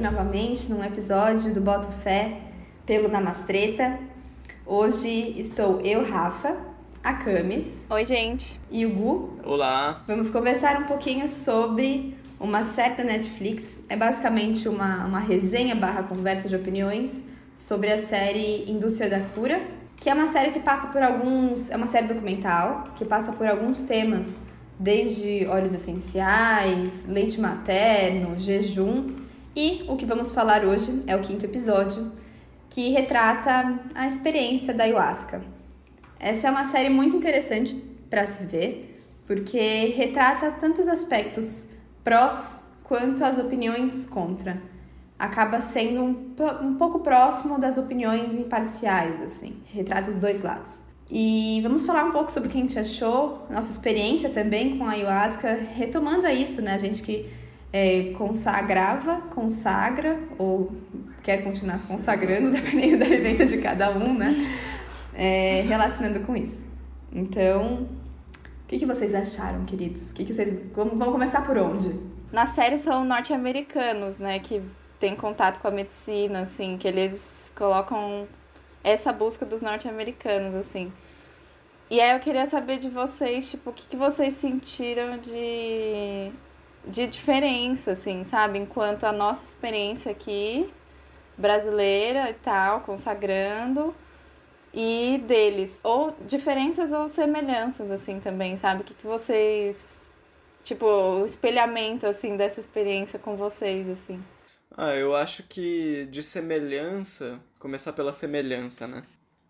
aqui novamente num episódio do Boto Fé pelo Namastreta. Hoje estou eu, Rafa, a Camis. Oi, gente. E o Gu. Olá. Vamos conversar um pouquinho sobre uma série da Netflix. É basicamente uma, uma resenha barra conversa de opiniões sobre a série Indústria da Cura, que é uma série que passa por alguns... É uma série documental que passa por alguns temas desde óleos essenciais, leite materno, jejum. E o que vamos falar hoje é o quinto episódio, que retrata a experiência da ayahuasca. Essa é uma série muito interessante para se ver, porque retrata tantos aspectos prós quanto as opiniões contra. Acaba sendo um, um pouco próximo das opiniões imparciais, assim. Retrata os dois lados. E vamos falar um pouco sobre o que a gente achou, nossa experiência também com a ayahuasca, retomando isso, né? A gente que é, consagrava, consagra, ou quer continuar consagrando, dependendo da vivência de cada um, né? É, relacionando com isso. Então, o que, que vocês acharam, queridos? Que, que vocês. Vamos, vamos começar por onde? Na série são norte-americanos, né? Que têm contato com a medicina, assim, que eles colocam essa busca dos norte-americanos, assim. E aí eu queria saber de vocês, tipo, o que, que vocês sentiram de, de diferença, assim, sabe? Enquanto a nossa experiência aqui, brasileira e tal, consagrando, e deles. Ou diferenças ou semelhanças, assim, também, sabe? O que, que vocês. Tipo, o espelhamento, assim, dessa experiência com vocês, assim. Ah, eu acho que de semelhança, começar pela semelhança, né?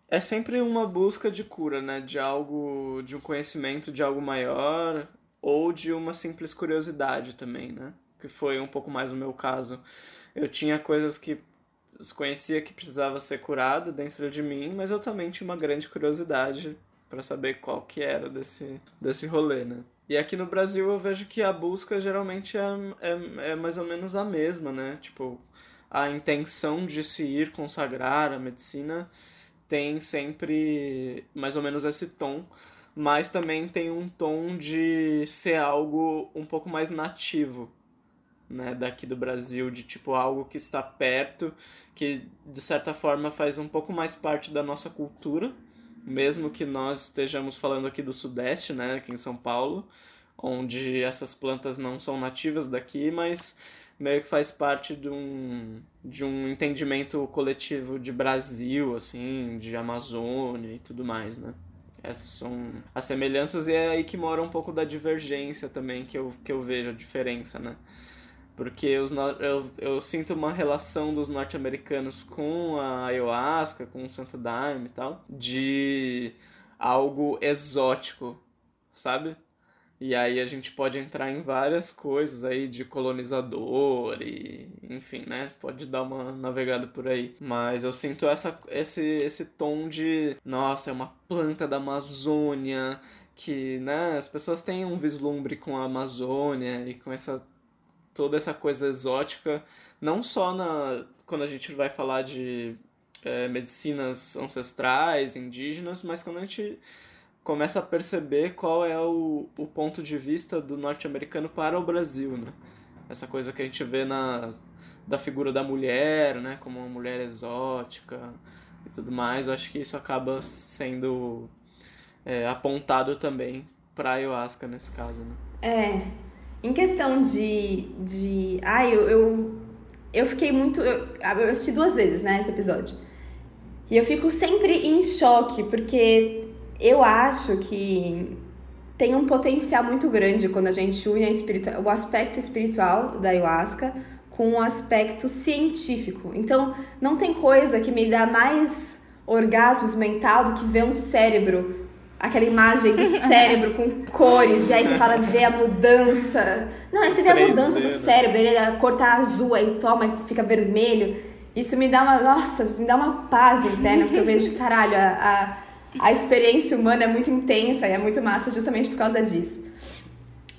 É sempre uma busca de cura, né? De algo, de um conhecimento de algo maior ou de uma simples curiosidade também, né? Que foi um pouco mais o meu caso. Eu tinha coisas que conhecia que precisava ser curado dentro de mim, mas eu também tinha uma grande curiosidade para saber qual que era desse, desse rolê, né? E aqui no Brasil eu vejo que a busca geralmente é, é, é mais ou menos a mesma, né? Tipo, a intenção de se ir consagrar a medicina tem sempre mais ou menos esse tom, mas também tem um tom de ser algo um pouco mais nativo, né, daqui do Brasil, de tipo algo que está perto, que de certa forma faz um pouco mais parte da nossa cultura mesmo que nós estejamos falando aqui do Sudeste, né, aqui em São Paulo, onde essas plantas não são nativas daqui, mas meio que faz parte de um, de um entendimento coletivo de Brasil, assim, de Amazônia e tudo mais, né? Essas são as semelhanças e é aí que mora um pouco da divergência também que eu, que eu vejo a diferença, né? porque os, eu, eu sinto uma relação dos norte-americanos com a ayahuasca, com o Santo Daime e tal, de algo exótico, sabe? E aí a gente pode entrar em várias coisas aí de colonizador e, enfim, né? Pode dar uma navegada por aí. Mas eu sinto essa, esse, esse tom de, nossa, é uma planta da Amazônia, que, né, as pessoas têm um vislumbre com a Amazônia e com essa toda essa coisa exótica, não só na quando a gente vai falar de é, medicinas ancestrais, indígenas, mas quando a gente começa a perceber qual é o, o ponto de vista do norte-americano para o Brasil, né? Essa coisa que a gente vê na da figura da mulher, né, como uma mulher exótica e tudo mais, eu acho que isso acaba sendo é, apontado também para ayahuasca nesse caso, né? É, em questão de. de ai, eu, eu, eu fiquei muito. Eu, eu assisti duas vezes, né, esse episódio. E eu fico sempre em choque, porque eu acho que tem um potencial muito grande quando a gente une a o aspecto espiritual da ayahuasca com o aspecto científico. Então, não tem coisa que me dá mais orgasmos mental do que ver um cérebro aquela imagem do cérebro com cores, e aí você fala, vê a mudança. Não, aí você vê a mudança do cérebro, ele a cor tá azul, aí toma e fica vermelho. Isso me dá uma, nossa, me dá uma paz interna, porque eu vejo, caralho, a, a, a experiência humana é muito intensa e é muito massa justamente por causa disso.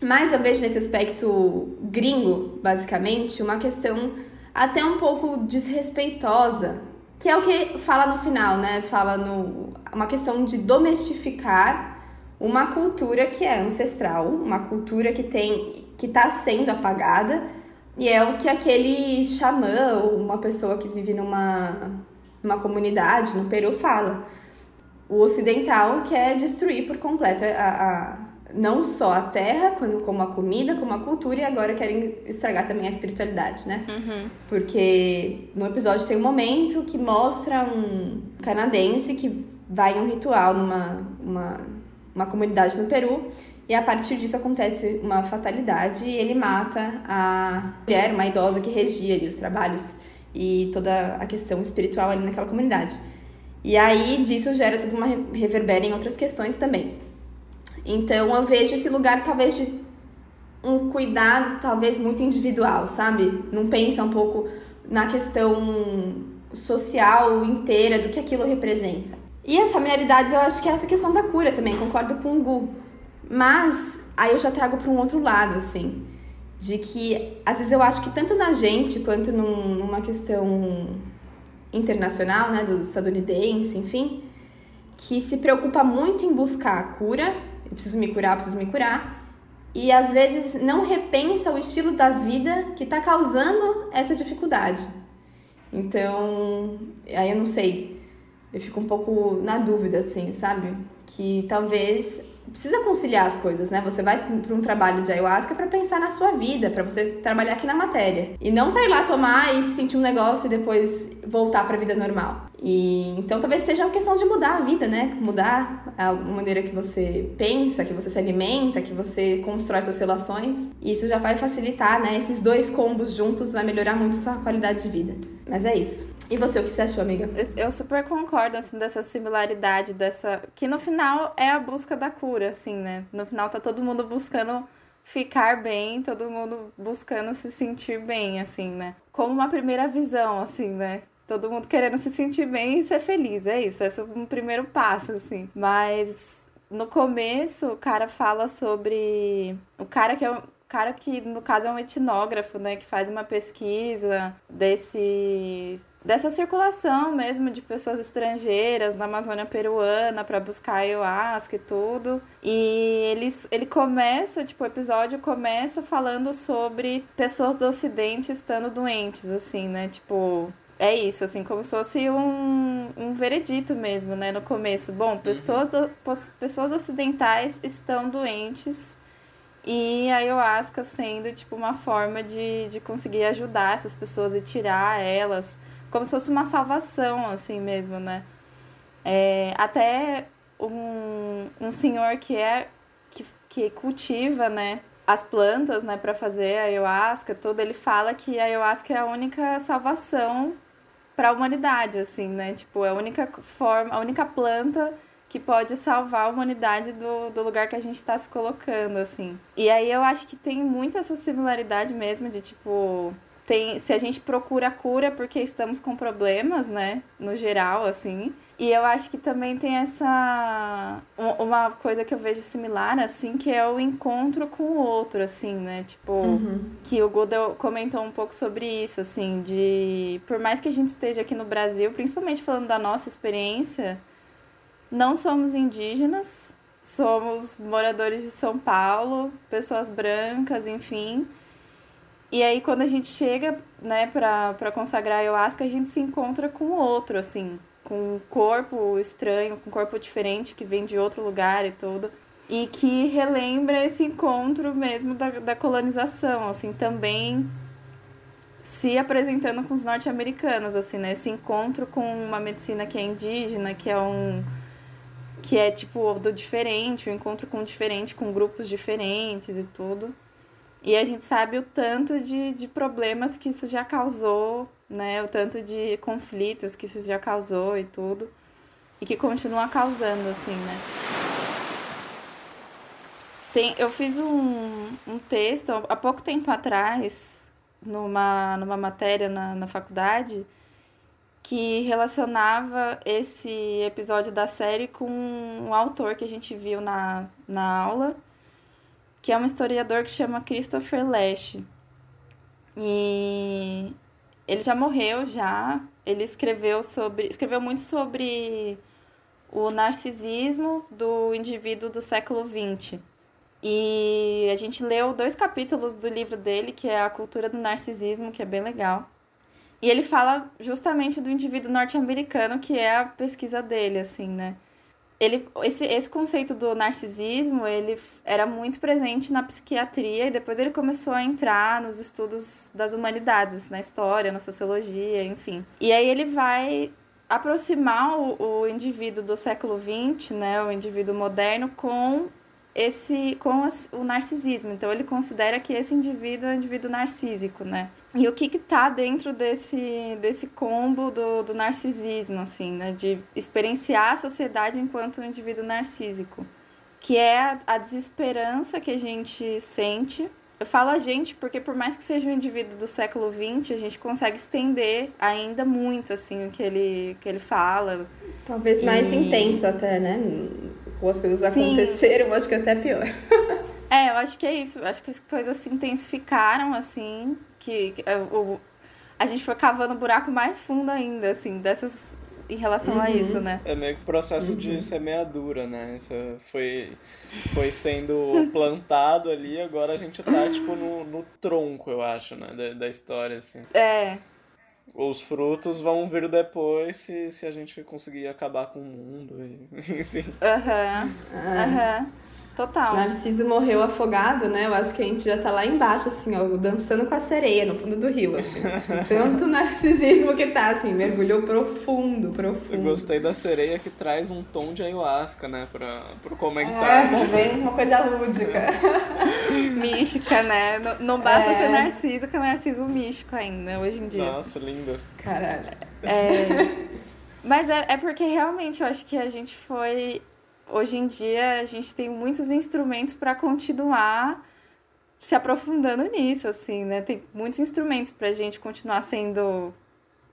Mas eu vejo nesse aspecto gringo, basicamente, uma questão até um pouco desrespeitosa que é o que fala no final, né? Fala no uma questão de domestificar uma cultura que é ancestral, uma cultura que tem que está sendo apagada E é o que aquele xamã ou uma pessoa que vive numa, numa comunidade no Peru fala. O ocidental quer destruir por completo a, a não só a terra, como a comida, como a cultura, e agora querem estragar também a espiritualidade, né? Uhum. Porque no episódio tem um momento que mostra um canadense que vai em um ritual numa uma, uma comunidade no Peru, e a partir disso acontece uma fatalidade e ele mata a mulher, uma idosa que regia ali os trabalhos e toda a questão espiritual ali naquela comunidade. E aí disso gera toda uma reverbera em outras questões também. Então eu vejo esse lugar talvez de um cuidado talvez muito individual, sabe? Não pensa um pouco na questão social inteira do que aquilo representa. E as familiaridades, eu acho que é essa questão da cura também, concordo com o Gu. Mas aí eu já trago para um outro lado, assim, de que às vezes eu acho que tanto na gente quanto num, numa questão internacional, né, do estadunidense, enfim, que se preocupa muito em buscar a cura eu preciso me curar, preciso me curar. E às vezes não repensa o estilo da vida que está causando essa dificuldade. Então, aí eu não sei, eu fico um pouco na dúvida, assim, sabe? Que talvez precisa conciliar as coisas, né? Você vai para um trabalho de ayahuasca para pensar na sua vida, para você trabalhar aqui na matéria. E não para ir lá tomar e sentir um negócio e depois voltar para a vida normal. E então talvez seja uma questão de mudar a vida, né? Mudar a maneira que você pensa, que você se alimenta, que você constrói suas relações. E isso já vai facilitar, né? Esses dois combos juntos vai melhorar muito sua qualidade de vida. Mas é isso. E você, o que você achou, amiga? Eu, super concordo, assim, dessa similaridade, dessa. Que no final é a busca da cura, assim, né? No final tá todo mundo buscando ficar bem, todo mundo buscando se sentir bem, assim, né? Como uma primeira visão, assim, né? Todo mundo querendo se sentir bem e ser feliz, é isso, esse é um primeiro passo, assim. Mas no começo, o cara fala sobre. O cara que é cara que, no caso, é um etnógrafo, né? Que faz uma pesquisa desse dessa circulação mesmo de pessoas estrangeiras na Amazônia peruana para buscar ayahuasca e tudo. E ele, ele começa, tipo, o episódio começa falando sobre pessoas do ocidente estando doentes, assim, né? Tipo, é isso, assim, como se fosse um, um veredito mesmo, né? No começo. Bom, pessoas, do, pessoas ocidentais estão doentes e a ayahuasca sendo, tipo, uma forma de, de conseguir ajudar essas pessoas e tirar elas como se fosse uma salvação, assim mesmo, né? É, até um, um senhor que é que, que cultiva, né, as plantas, né, para fazer a ayahuasca, tudo, ele fala que a ayahuasca é a única salvação para a humanidade, assim, né? Tipo, é a única forma, a única planta que pode salvar a humanidade do, do lugar que a gente está se colocando, assim. E aí eu acho que tem muito essa similaridade mesmo de, tipo, tem, se a gente procura cura porque estamos com problemas, né, no geral, assim. E eu acho que também tem essa uma coisa que eu vejo similar, assim, que é o encontro com o outro, assim, né? Tipo, uhum. que o Godel comentou um pouco sobre isso, assim, de por mais que a gente esteja aqui no Brasil, principalmente falando da nossa experiência, não somos indígenas, somos moradores de São Paulo, pessoas brancas, enfim. E aí, quando a gente chega, né, pra, pra consagrar a ayahuasca, a gente se encontra com o outro, assim, com um corpo estranho, com um corpo diferente, que vem de outro lugar e tudo. E que relembra esse encontro mesmo da, da colonização, assim, também se apresentando com os norte-americanos, assim, né? Esse encontro com uma medicina que é indígena, que é um que é tipo do diferente, o um encontro com o diferente, com grupos diferentes e tudo. E a gente sabe o tanto de, de problemas que isso já causou, né? O tanto de conflitos que isso já causou e tudo. E que continua causando, assim, né? Tem, eu fiz um, um texto há pouco tempo atrás, numa, numa matéria na, na faculdade, que relacionava esse episódio da série com um autor que a gente viu na, na aula que é um historiador que chama Christopher Lash. E ele já morreu já. Ele escreveu sobre, escreveu muito sobre o narcisismo do indivíduo do século XX. E a gente leu dois capítulos do livro dele, que é A Cultura do Narcisismo, que é bem legal. E ele fala justamente do indivíduo norte-americano, que é a pesquisa dele, assim, né? Ele, esse, esse conceito do narcisismo, ele era muito presente na psiquiatria e depois ele começou a entrar nos estudos das humanidades, na história, na sociologia, enfim. E aí ele vai aproximar o, o indivíduo do século XX, né, o indivíduo moderno, com esse com o narcisismo. Então ele considera que esse indivíduo é um indivíduo narcísico, né? E o que que tá dentro desse desse combo do, do narcisismo, assim, né? De experienciar a sociedade enquanto um indivíduo narcísico, que é a, a desesperança que a gente sente. Eu falo a gente porque por mais que seja um indivíduo do século XX, a gente consegue estender ainda muito assim o que ele que ele fala. Talvez mais e... intenso até, né? Ou as coisas Sim. aconteceram, acho que é até pior. é, eu acho que é isso. Eu acho que as coisas se intensificaram, assim, que, que é, o, a gente foi cavando um buraco mais fundo ainda, assim, dessas. Em relação uhum. a isso, né? É meio que processo uhum. de semeadura, né? Isso foi, foi sendo plantado ali, agora a gente tá, tipo, no, no tronco, eu acho, né? Da, da história, assim. É, os frutos vão vir depois se, se a gente conseguir acabar com o mundo, enfim. Aham, uhum. aham. Uhum. Total. Narciso morreu afogado, né? Eu acho que a gente já tá lá embaixo, assim, ó, dançando com a sereia no fundo do rio, assim. De tanto narcisismo que tá, assim, mergulhou profundo, profundo. Eu gostei da sereia que traz um tom de ayahuasca, né, pra, pro comentário. É, já vem uma coisa lúdica. Mística, né? Não, não basta é. ser narciso, que é narciso místico ainda, hoje em dia. Nossa, linda. Caralho. É... Mas é, é porque realmente eu acho que a gente foi hoje em dia a gente tem muitos instrumentos para continuar se aprofundando nisso, assim, né? Tem muitos instrumentos para a gente continuar sendo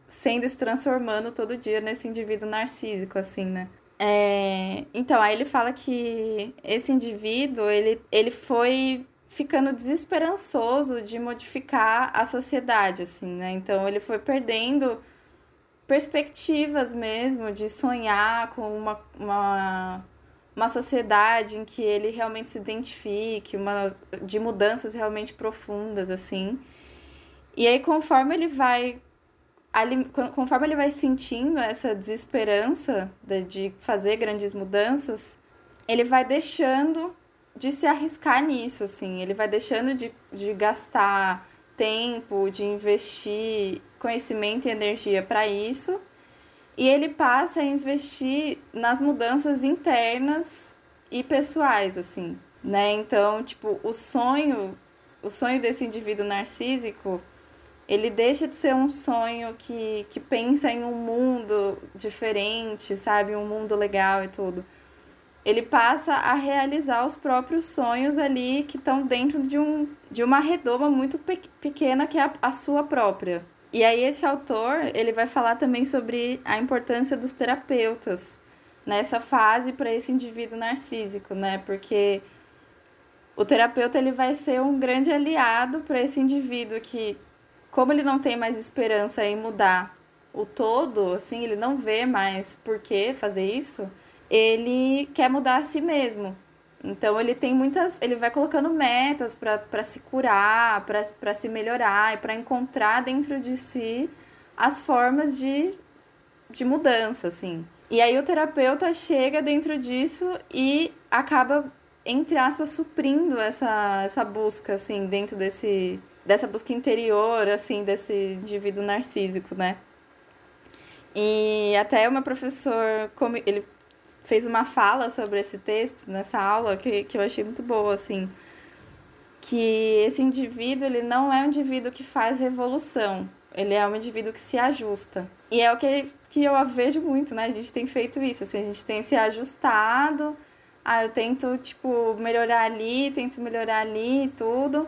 sendo se transformando todo dia nesse indivíduo narcísico, assim, né? É... Então, aí ele fala que esse indivíduo, ele, ele foi ficando desesperançoso de modificar a sociedade, assim, né? Então, ele foi perdendo perspectivas mesmo de sonhar com uma, uma uma sociedade em que ele realmente se identifique, uma de mudanças realmente profundas assim. E aí conforme ele vai conforme ele vai sentindo essa desesperança de, fazer grandes mudanças, ele vai deixando de se arriscar nisso, assim, ele vai deixando de, de gastar tempo, de investir conhecimento e energia para isso e ele passa a investir nas mudanças internas e pessoais, assim, né? Então, tipo, o sonho, o sonho desse indivíduo narcísico, ele deixa de ser um sonho que, que pensa em um mundo diferente, sabe? Um mundo legal e tudo. Ele passa a realizar os próprios sonhos ali que estão dentro de, um, de uma redoma muito pe pequena que é a, a sua própria, e aí esse autor, ele vai falar também sobre a importância dos terapeutas nessa fase para esse indivíduo narcísico, né? Porque o terapeuta ele vai ser um grande aliado para esse indivíduo que como ele não tem mais esperança em mudar o todo, assim, ele não vê mais por que fazer isso, ele quer mudar a si mesmo. Então ele tem muitas, ele vai colocando metas para se curar, para se melhorar e para encontrar dentro de si as formas de, de mudança, assim. E aí o terapeuta chega dentro disso e acaba, entre aspas, suprindo essa, essa busca, assim, dentro desse, dessa busca interior, assim, desse indivíduo narcísico, né? E até o meu professor, ele fez uma fala sobre esse texto nessa aula que, que eu achei muito boa, assim. Que esse indivíduo, ele não é um indivíduo que faz revolução. Ele é um indivíduo que se ajusta. E é o que, que eu vejo muito, né? A gente tem feito isso, assim, a gente tem se ajustado. Ah, eu tento, tipo, melhorar ali, tento melhorar ali tudo.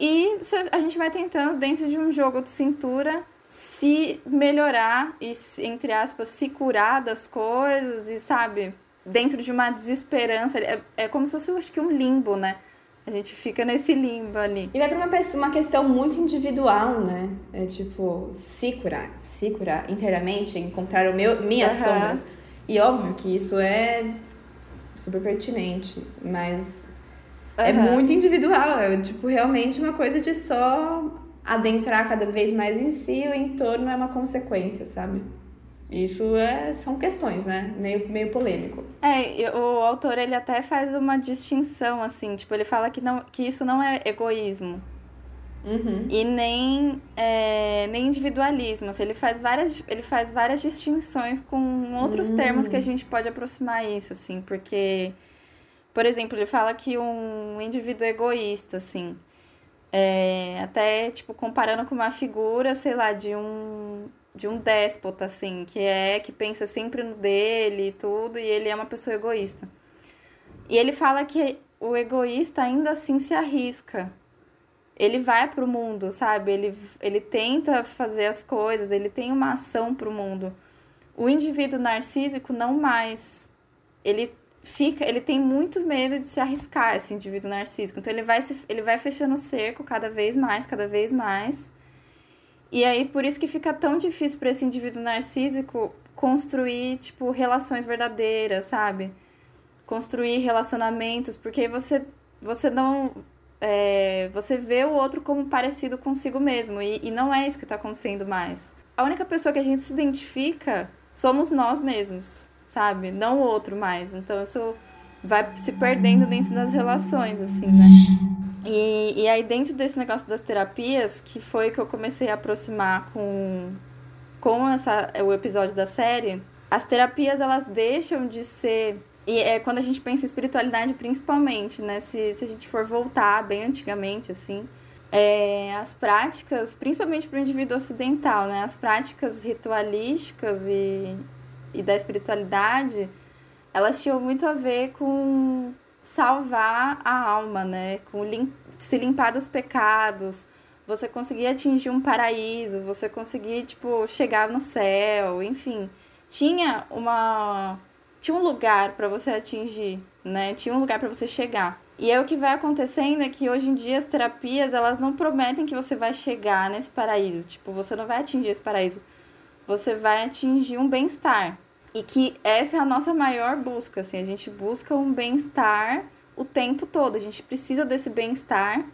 E a gente vai tentando, dentro de um jogo de cintura, se melhorar e, entre aspas, se curar das coisas e, sabe, dentro de uma desesperança. É, é como se fosse, eu acho que, um limbo, né? A gente fica nesse limbo ali. E vai pra uma, uma questão muito individual, né? É tipo, se curar, se curar inteiramente, encontrar o meu, minhas uhum. sombras. E óbvio que isso é super pertinente, mas É muito individual, é tipo realmente uma coisa de só adentrar cada vez mais em si, o entorno é uma consequência, sabe? Isso é, são questões, né? Meio, meio polêmico. É, o autor ele até faz uma distinção, assim, tipo, ele fala que, não, que isso não é egoísmo. Uhum. E nem, é, nem individualismo. Assim, ele, faz várias, ele faz várias distinções com outros uhum. termos que a gente pode aproximar isso, assim, porque por exemplo, ele fala que um indivíduo egoísta, assim, é, até, tipo, comparando com uma figura, sei lá, de um, de um déspota, assim, que é, que pensa sempre no dele e tudo, e ele é uma pessoa egoísta. E ele fala que o egoísta ainda assim se arrisca. Ele vai pro mundo, sabe? Ele, ele tenta fazer as coisas, ele tem uma ação pro mundo. O indivíduo narcísico não mais. Ele fica, ele tem muito medo de se arriscar, esse indivíduo narcísico. Então ele vai, se, ele vai fechando o cerco cada vez mais, cada vez mais. E aí por isso que fica tão difícil para esse indivíduo narcísico construir, tipo, relações verdadeiras, sabe? Construir relacionamentos, porque você você não é, você vê o outro como parecido consigo mesmo e, e não é isso que está acontecendo mais. A única pessoa que a gente se identifica somos nós mesmos sabe? Não o outro mais. Então isso vai se perdendo dentro das relações, assim, né? E, e aí, dentro desse negócio das terapias, que foi que eu comecei a aproximar com, com essa, o episódio da série, as terapias elas deixam de ser. E é quando a gente pensa em espiritualidade, principalmente, né? Se, se a gente for voltar bem antigamente, assim, é, as práticas, principalmente para o indivíduo ocidental, né? As práticas ritualísticas e, e da espiritualidade, elas tinham muito a ver com salvar a alma, né? Com lim se limpar dos pecados, você conseguir atingir um paraíso, você conseguir, tipo, chegar no céu, enfim. Tinha uma tinha um lugar para você atingir, né? Tinha um lugar para você chegar. E é o que vai acontecendo é que hoje em dia as terapias, elas não prometem que você vai chegar nesse paraíso, tipo, você não vai atingir esse paraíso você vai atingir um bem-estar. E que essa é a nossa maior busca, assim, a gente busca um bem-estar o tempo todo. A gente precisa desse bem-estar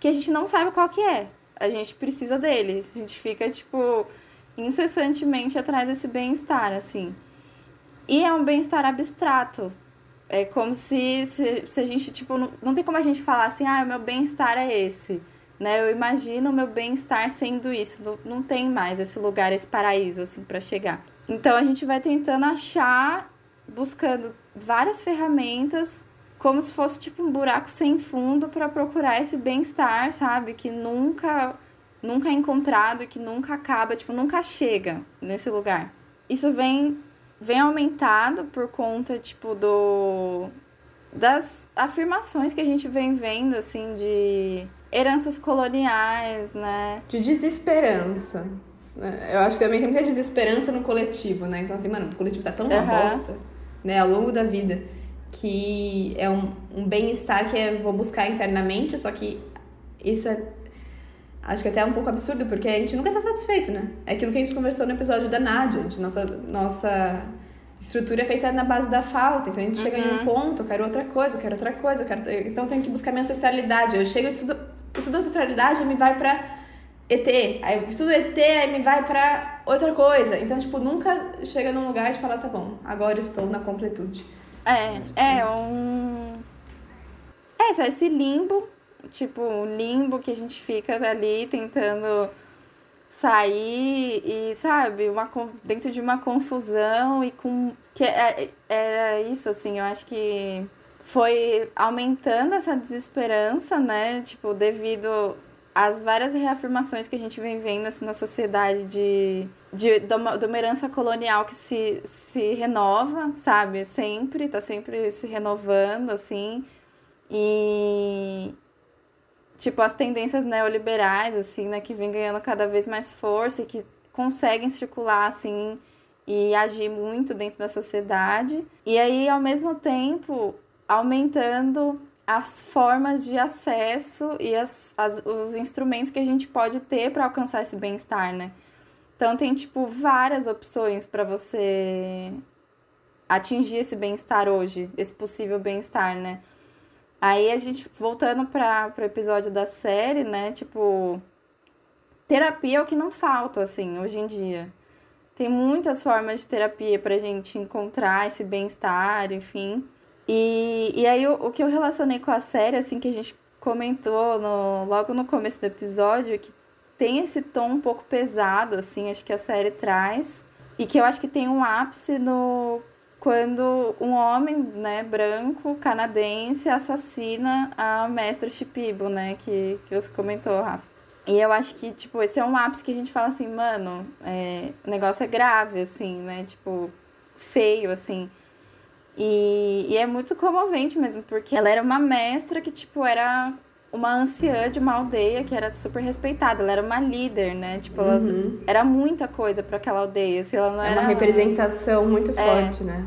que a gente não sabe qual que é. A gente precisa dele. A gente fica, tipo, incessantemente atrás desse bem-estar, assim. E é um bem-estar abstrato. É como se, se, se, a gente, tipo, não, não tem como a gente falar assim, ah, o meu bem-estar é esse né? Eu imagino o meu bem-estar sendo isso. Não, não tem mais esse lugar, esse paraíso, assim, para chegar. Então a gente vai tentando achar, buscando várias ferramentas, como se fosse tipo um buraco sem fundo para procurar esse bem-estar, sabe? Que nunca, nunca é encontrado que nunca acaba, tipo, nunca chega nesse lugar. Isso vem, vem aumentado por conta, tipo, do das afirmações que a gente vem vendo, assim, de heranças coloniais, né? De desesperança. Eu acho que também tem muita desesperança no coletivo, né? Então, assim, mano, o coletivo tá tão uma uhum. bosta, né, ao longo da vida, que é um, um bem-estar que eu vou buscar internamente, só que isso é. Acho que até é um pouco absurdo, porque a gente nunca tá satisfeito, né? É aquilo que a gente conversou no episódio da Nádia, de nossa, nossa estrutura é feita na base da falta. Então a gente uhum. chega em um uhum. ponto, eu quero outra coisa, eu quero outra coisa, eu quero... então eu tenho que buscar minha ancestralidade. Eu chego, estudo, estudo ancestralidade e me vai pra ET. Aí eu estudo ET e me vai pra outra coisa. Então, tipo, nunca chega num lugar de falar, tá bom, agora estou na completude. É, é um. É, só esse limbo, tipo, limbo que a gente fica ali tentando sair e, sabe, uma, dentro de uma confusão e com. que é, Era isso, assim, eu acho que foi aumentando essa desesperança, né? Tipo, devido às várias reafirmações que a gente vem vendo assim, na sociedade de, de, de, de uma herança colonial que se, se renova, sabe? Sempre, tá sempre se renovando, assim. E, tipo, as tendências neoliberais, assim, né, que vem ganhando cada vez mais força e que conseguem circular, assim, e agir muito dentro da sociedade. E aí, ao mesmo tempo, aumentando as formas de acesso e as, as, os instrumentos que a gente pode ter para alcançar esse bem-estar, né? Então, tem, tipo, várias opções para você atingir esse bem-estar hoje, esse possível bem-estar, né? Aí a gente, voltando para o episódio da série, né? Tipo, terapia é o que não falta, assim, hoje em dia. Tem muitas formas de terapia pra gente encontrar esse bem-estar, enfim. E, e aí o, o que eu relacionei com a série, assim, que a gente comentou no, logo no começo do episódio, que tem esse tom um pouco pesado, assim, acho que a série traz. E que eu acho que tem um ápice no quando um homem, né, branco, canadense, assassina a mestra Chipibo, né, que, que você comentou, Rafa. E eu acho que, tipo, esse é um ápice que a gente fala assim, mano, é, o negócio é grave, assim, né, tipo, feio, assim. E, e é muito comovente mesmo, porque ela era uma mestra que, tipo, era uma anciã de uma aldeia que era super respeitada. Ela era uma líder, né? Tipo, ela Uhum. era muita coisa para aquela aldeia. Assim, ela não É era uma representação muito forte, né?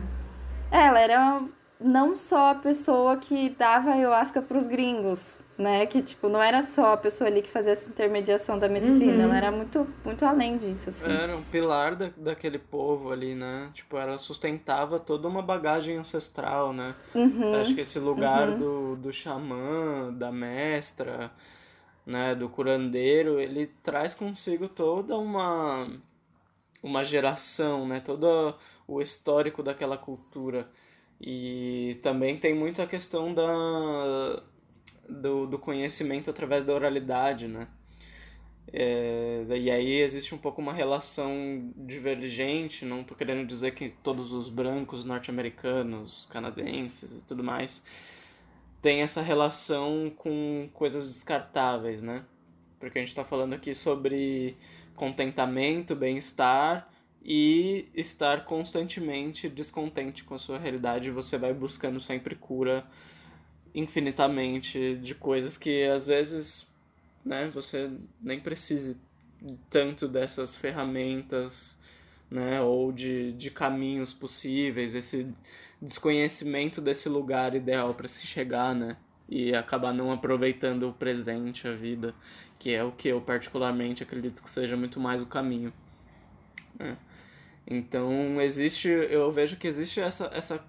É, ela era não só a pessoa que dava ayahuasca pros gringos, né? Que, tipo, não era só a pessoa ali que fazia essa intermediação da medicina. Uhum. Ela era muito, muito além disso, assim. Era um pilar da, daquele povo ali, né? Tipo, ela sustentava toda uma bagagem ancestral, né? Uhum. Acho que esse lugar Uhum. do, do xamã, da mestra, né, do curandeiro, ele traz consigo toda uma uma geração, né, todo o histórico daquela cultura. E também tem muito a questão da do, do conhecimento através da oralidade, né? É, e aí existe um pouco uma relação divergente, não tô querendo dizer que todos os brancos norte-americanos, canadenses e tudo mais têm essa relação com coisas descartáveis, né? Porque a gente tá falando aqui sobre contentamento, bem-estar e estar constantemente descontente com a sua realidade, você vai buscando sempre cura infinitamente de coisas que às vezes né, você nem precise tanto dessas ferramentas, né, ou de, de caminhos possíveis, esse desconhecimento desse lugar ideal para se chegar, né, e acabar não aproveitando o presente, a vida, que é o que eu particularmente acredito que seja muito mais o caminho. Né? Então existe, eu vejo que existe essa essa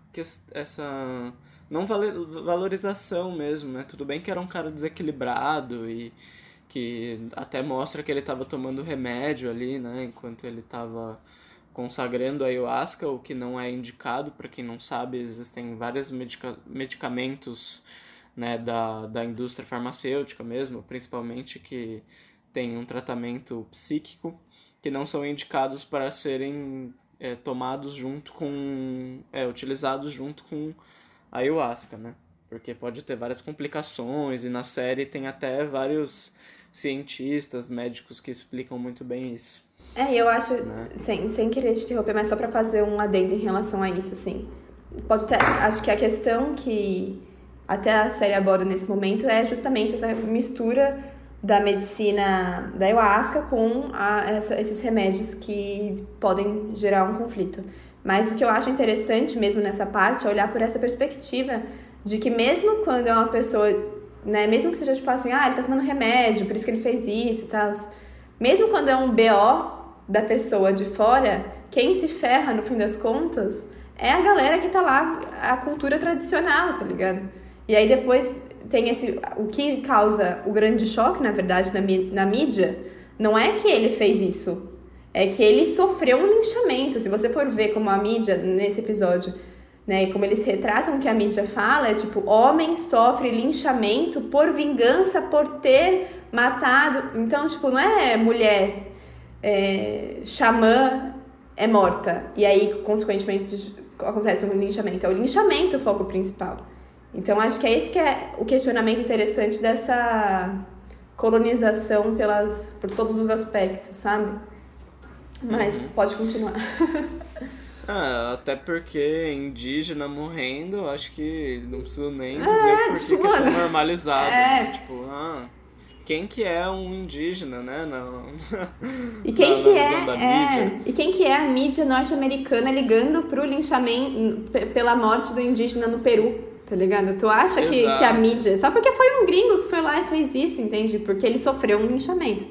essa não valorização mesmo, né? Tudo bem que era um cara desequilibrado e que até mostra que ele estava tomando remédio ali, né? Enquanto ele estava consagrando a ayahuasca, o que não é indicado, para quem não sabe, existem vários medica medicamentos né, da, da indústria farmacêutica mesmo, principalmente que tem um tratamento psíquico, que não são indicados para serem é, tomados junto com. É, utilizados junto com ayahuasca, né? Porque pode ter várias complicações, e na série tem até vários cientistas, médicos que explicam muito bem isso. É, eu acho, Né? sem, sem querer te interromper, mas só pra fazer um adendo em relação a isso, assim. Pode ter, acho que a questão que até a série aborda nesse momento é justamente essa mistura da medicina da ayahuasca com a, essa- esses remédios que podem gerar um conflito. Mas o que eu acho interessante mesmo nessa parte é olhar por essa perspectiva de que mesmo quando é uma pessoa, né, mesmo que seja tipo assim, ah, ele tá tomando remédio, por isso que ele fez isso e tal, mesmo quando é um BO da pessoa de fora, quem se ferra no fim das contas é a galera que tá lá, a cultura tradicional, tá ligado? E aí depois tem esse. O que causa o grande choque, na verdade, na, na mídia, não é que ele fez isso. É que ele sofreu um linchamento. Se você for ver como a mídia, nesse episódio, né, como eles retratam o que a mídia fala, é tipo, homem sofre linchamento por vingança, por ter matado. Então, tipo, não é mulher é, xamã é morta. E aí, consequentemente, acontece um linchamento. É o linchamento o foco principal. Então, acho que é esse que é o questionamento interessante dessa colonização pelas, por todos os aspectos, sabe? Mas pode continuar. Ah, até porque indígena morrendo, acho que não preciso nem dizer por que tipo, é tão normalizado. é. né? Tipo, ah, quem que é um indígena, né? Não. E quem Na- que na é, é, e quem que é a mídia norte-americana ligando pro linchamento pela morte do indígena no Peru, tá ligado? Tu acha que, que a mídia, só porque foi um gringo que foi lá e fez isso, entende? Porque ele sofreu um linchamento.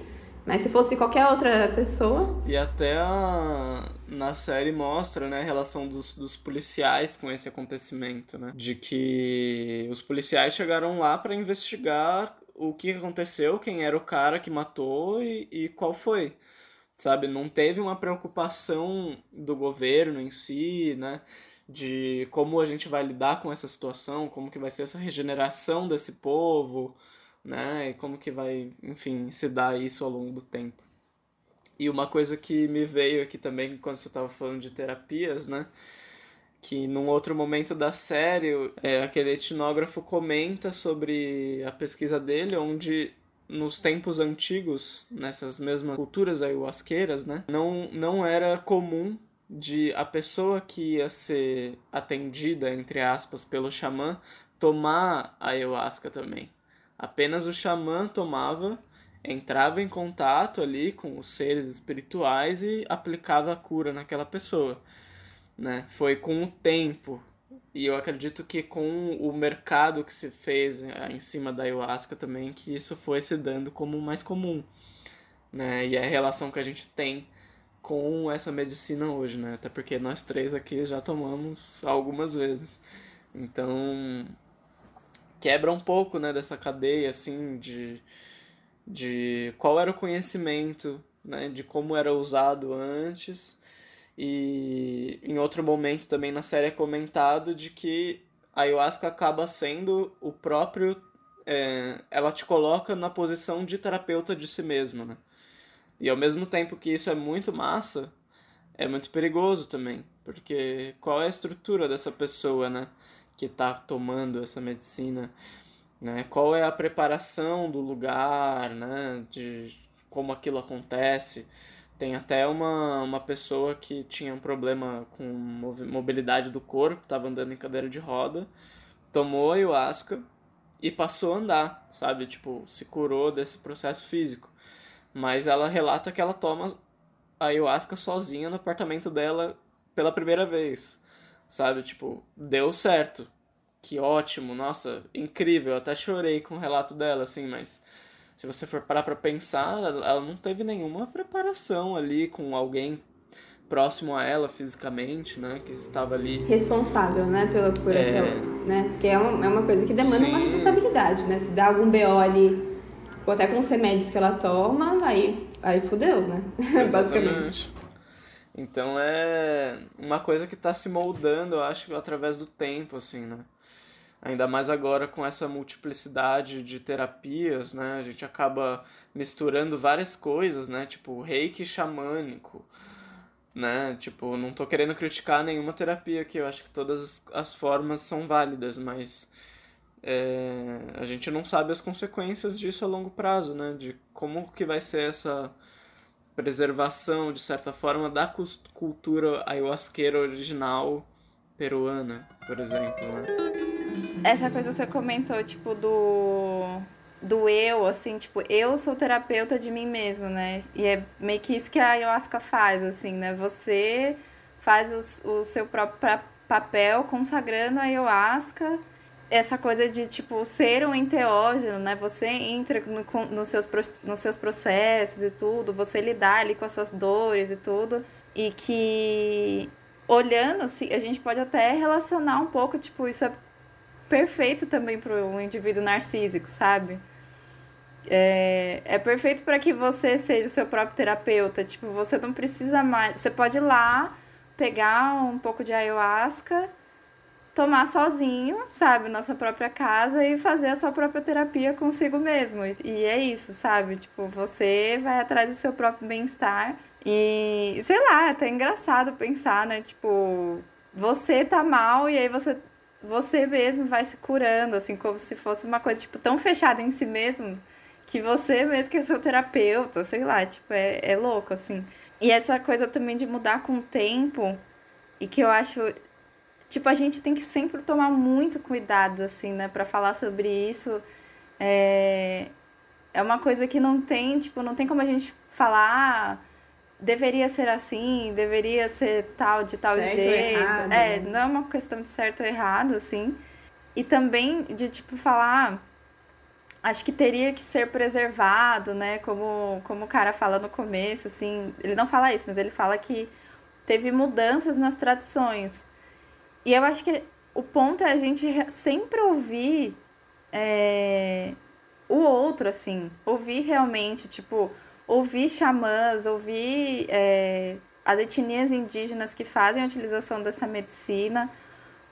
Mas se fosse qualquer outra pessoa, E até a, na série mostra, né, a relação dos, dos policiais com esse acontecimento, né? De que os policiais chegaram lá para investigar o que aconteceu, quem era o cara que matou e, e qual foi. Sabe, não teve uma preocupação do governo em si, né? De como a gente vai lidar com essa situação, como que vai ser essa regeneração desse povo, né? E como que vai, enfim, se dar isso ao longo do tempo. E uma coisa que me veio aqui também quando você estava falando de terapias, né? Que num outro momento da série, é, aquele etnógrafo comenta sobre a pesquisa dele, onde nos tempos antigos, nessas mesmas culturas ayahuasqueiras, né? Não, não era comum de a pessoa que ia ser atendida, entre aspas, pelo xamã, tomar ayahuasca também. Apenas o xamã tomava entrava em contato ali com os seres espirituais e aplicava a cura naquela pessoa, né? Foi com o tempo e eu acredito que com o mercado que se fez eh, em cima da ayahuasca também que isso foi se dando como mais comum, né? E a relação que a gente tem com essa medicina hoje, né? Até porque nós três aqui já tomamos algumas vezes. Então, quebra um pouco, né, dessa cadeia assim de de qual era o conhecimento, né, de como era usado antes. E em outro momento também na série é comentado de que a ayahuasca acaba sendo o próprio. É, ela te coloca na posição de terapeuta de si mesma, né? E ao mesmo tempo que isso é muito massa, é muito perigoso também. Porque qual é a estrutura dessa pessoa, né? Que está tomando essa medicina? né? Qual é a preparação do lugar, né? De como aquilo acontece. Tem até uma, uma pessoa que tinha um problema com mobilidade do corpo, estava andando em cadeira de roda, tomou ayahuasca e passou a andar, sabe? Tipo, se curou desse processo físico. Mas ela relata que ela toma ayahuasca sozinha no apartamento dela pela primeira vez, sabe? Tipo, deu certo que ótimo, nossa, incrível. Eu até chorei com o relato dela, assim, mas se você for parar pra pensar, ela não teve nenhuma preparação ali com alguém próximo a ela fisicamente, né? Que estava ali. Responsável, né? Pela cura é... que ela. Né? Porque é uma, é uma coisa que demanda Sim. uma responsabilidade, né? Se dá algum BO ali, até com os remédios que ela toma, aí, aí fudeu, né? Basicamente. Então é uma coisa que está se moldando, eu acho, através do tempo, assim, né? ainda mais agora com essa multiplicidade de terapias, né? A gente acaba misturando várias coisas, né? Tipo, reiki xamânico, né? Tipo, não tô querendo criticar nenhuma terapia aqui, eu acho que todas as formas são válidas, mas é, a gente não sabe as consequências disso a longo prazo, né? De como que vai ser essa preservação, de certa forma, da cultura ayahuasqueira original peruana, por exemplo, né? Essa coisa você comentou, tipo, do do eu, assim, tipo, eu sou terapeuta de mim mesmo, né? E é meio que isso que a ayahuasca faz, assim, né? Você faz o, o seu próprio papel consagrando a ayahuasca, essa coisa de, tipo, ser um enteógeno, né? Você entra no, nos, seus, nos seus processos e tudo, você lidar ali com as suas dores e tudo, e que olhando, assim, a gente pode até relacionar um pouco, tipo, isso é perfeito também para um indivíduo narcísico, sabe? É, é perfeito para que você seja o seu próprio terapeuta. Tipo, você não precisa mais. Você pode ir lá, pegar um pouco de ayahuasca, tomar sozinho, sabe, na sua própria casa e fazer a sua própria terapia consigo mesmo. E, é isso, sabe? Tipo, você vai atrás do seu próprio bem-estar. E sei lá, é até engraçado pensar, né? Tipo, você tá mal e aí você você mesmo vai se curando, assim, como se fosse uma coisa, tipo, tão fechada em si mesmo que você mesmo que é seu terapeuta, sei lá, tipo, é, é louco, assim. E essa coisa também de mudar com o tempo, e que eu acho, tipo, a gente tem que sempre tomar muito cuidado, assim, né, para falar sobre isso. É, é uma coisa que não tem, tipo, não tem como a gente falar. Ah, deveria ser assim, deveria ser tal de tal certo jeito. Errado, é, né? não é uma questão de certo ou errado, assim. E também de tipo falar, acho que teria que ser preservado, né? Como, como o cara fala no começo, assim, ele não fala isso, mas ele fala que teve mudanças nas tradições. E eu acho que o ponto é a gente sempre ouvir é, o outro, assim. Ouvir realmente, tipo, ouvir xamãs, ouvir é, as etnias indígenas que fazem a utilização dessa medicina,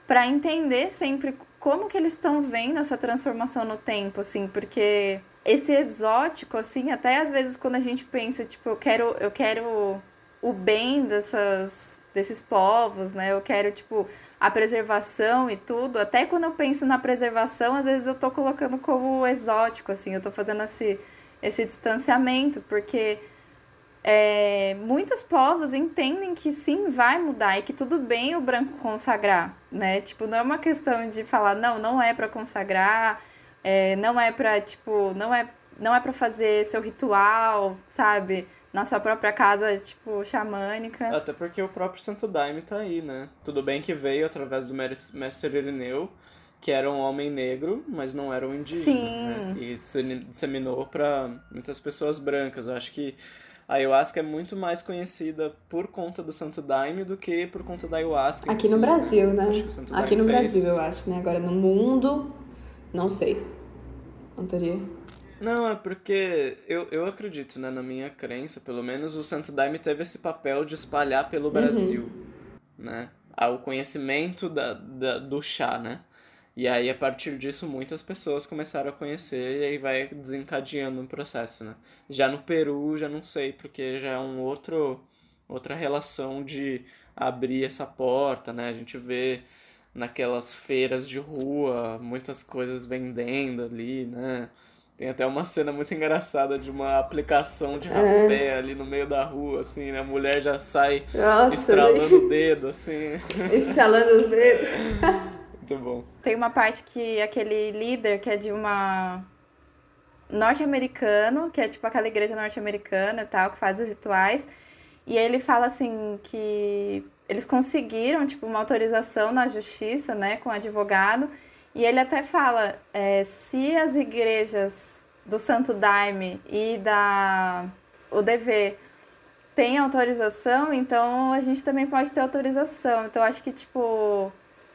para entender sempre como que eles estão vendo essa transformação no tempo, assim, porque esse exótico, assim, até às vezes quando a gente pensa, tipo, eu quero, eu quero o bem dessas, desses povos, né? Eu quero, tipo, a preservação e tudo. Até quando eu penso na preservação, às vezes eu tô colocando como exótico, assim, eu tô fazendo esse, esse distanciamento, porque é, muitos povos entendem que sim, vai mudar e que tudo bem o branco consagrar, né? Tipo, não é uma questão de falar, não, não é para consagrar, é, não é para tipo, não é, não é para fazer seu ritual, sabe? Na sua própria casa, tipo, xamânica. Até porque o próprio Santo Daime tá aí, né? Tudo bem que veio através do mestre Irineu, que era um homem negro, mas não era um indígena. Sim. Né? E disseminou para muitas pessoas brancas. Eu acho que a ayahuasca é muito mais conhecida por conta do Santo Daime do que por conta da ayahuasca. Aqui no si, Brasil, né? Aqui no fez. Brasil, eu acho, né? Agora no mundo, não sei. Não teria. Não, é porque eu, eu acredito, né? Na minha crença, pelo menos, o Santo Daime teve esse papel de espalhar pelo uhum. Brasil, uhum. né? O conhecimento da, da, do chá, né? E aí, a partir disso, muitas pessoas começaram a conhecer e aí vai desencadeando o processo, né? Já no Peru, já não sei, porque já é um outro, outra relação de abrir essa porta, né? A gente vê naquelas feiras de rua, muitas coisas vendendo ali, né? Tem até uma cena muito engraçada de uma aplicação de rapé é. ali no meio da rua, assim, né? A mulher já sai Nossa, estralando o dedo, assim. Estralando os dedos. Muito bom. Tem uma parte que aquele líder, que é de uma norte-americano, que é tipo aquela igreja norte-americana e tal, que faz os rituais. E ele fala assim que eles conseguiram, tipo, uma autorização na justiça, né, com o advogado. E ele até fala, é, se as igrejas do Santo Daime e da UDV têm autorização, então a gente também pode ter autorização. Então acho que, tipo,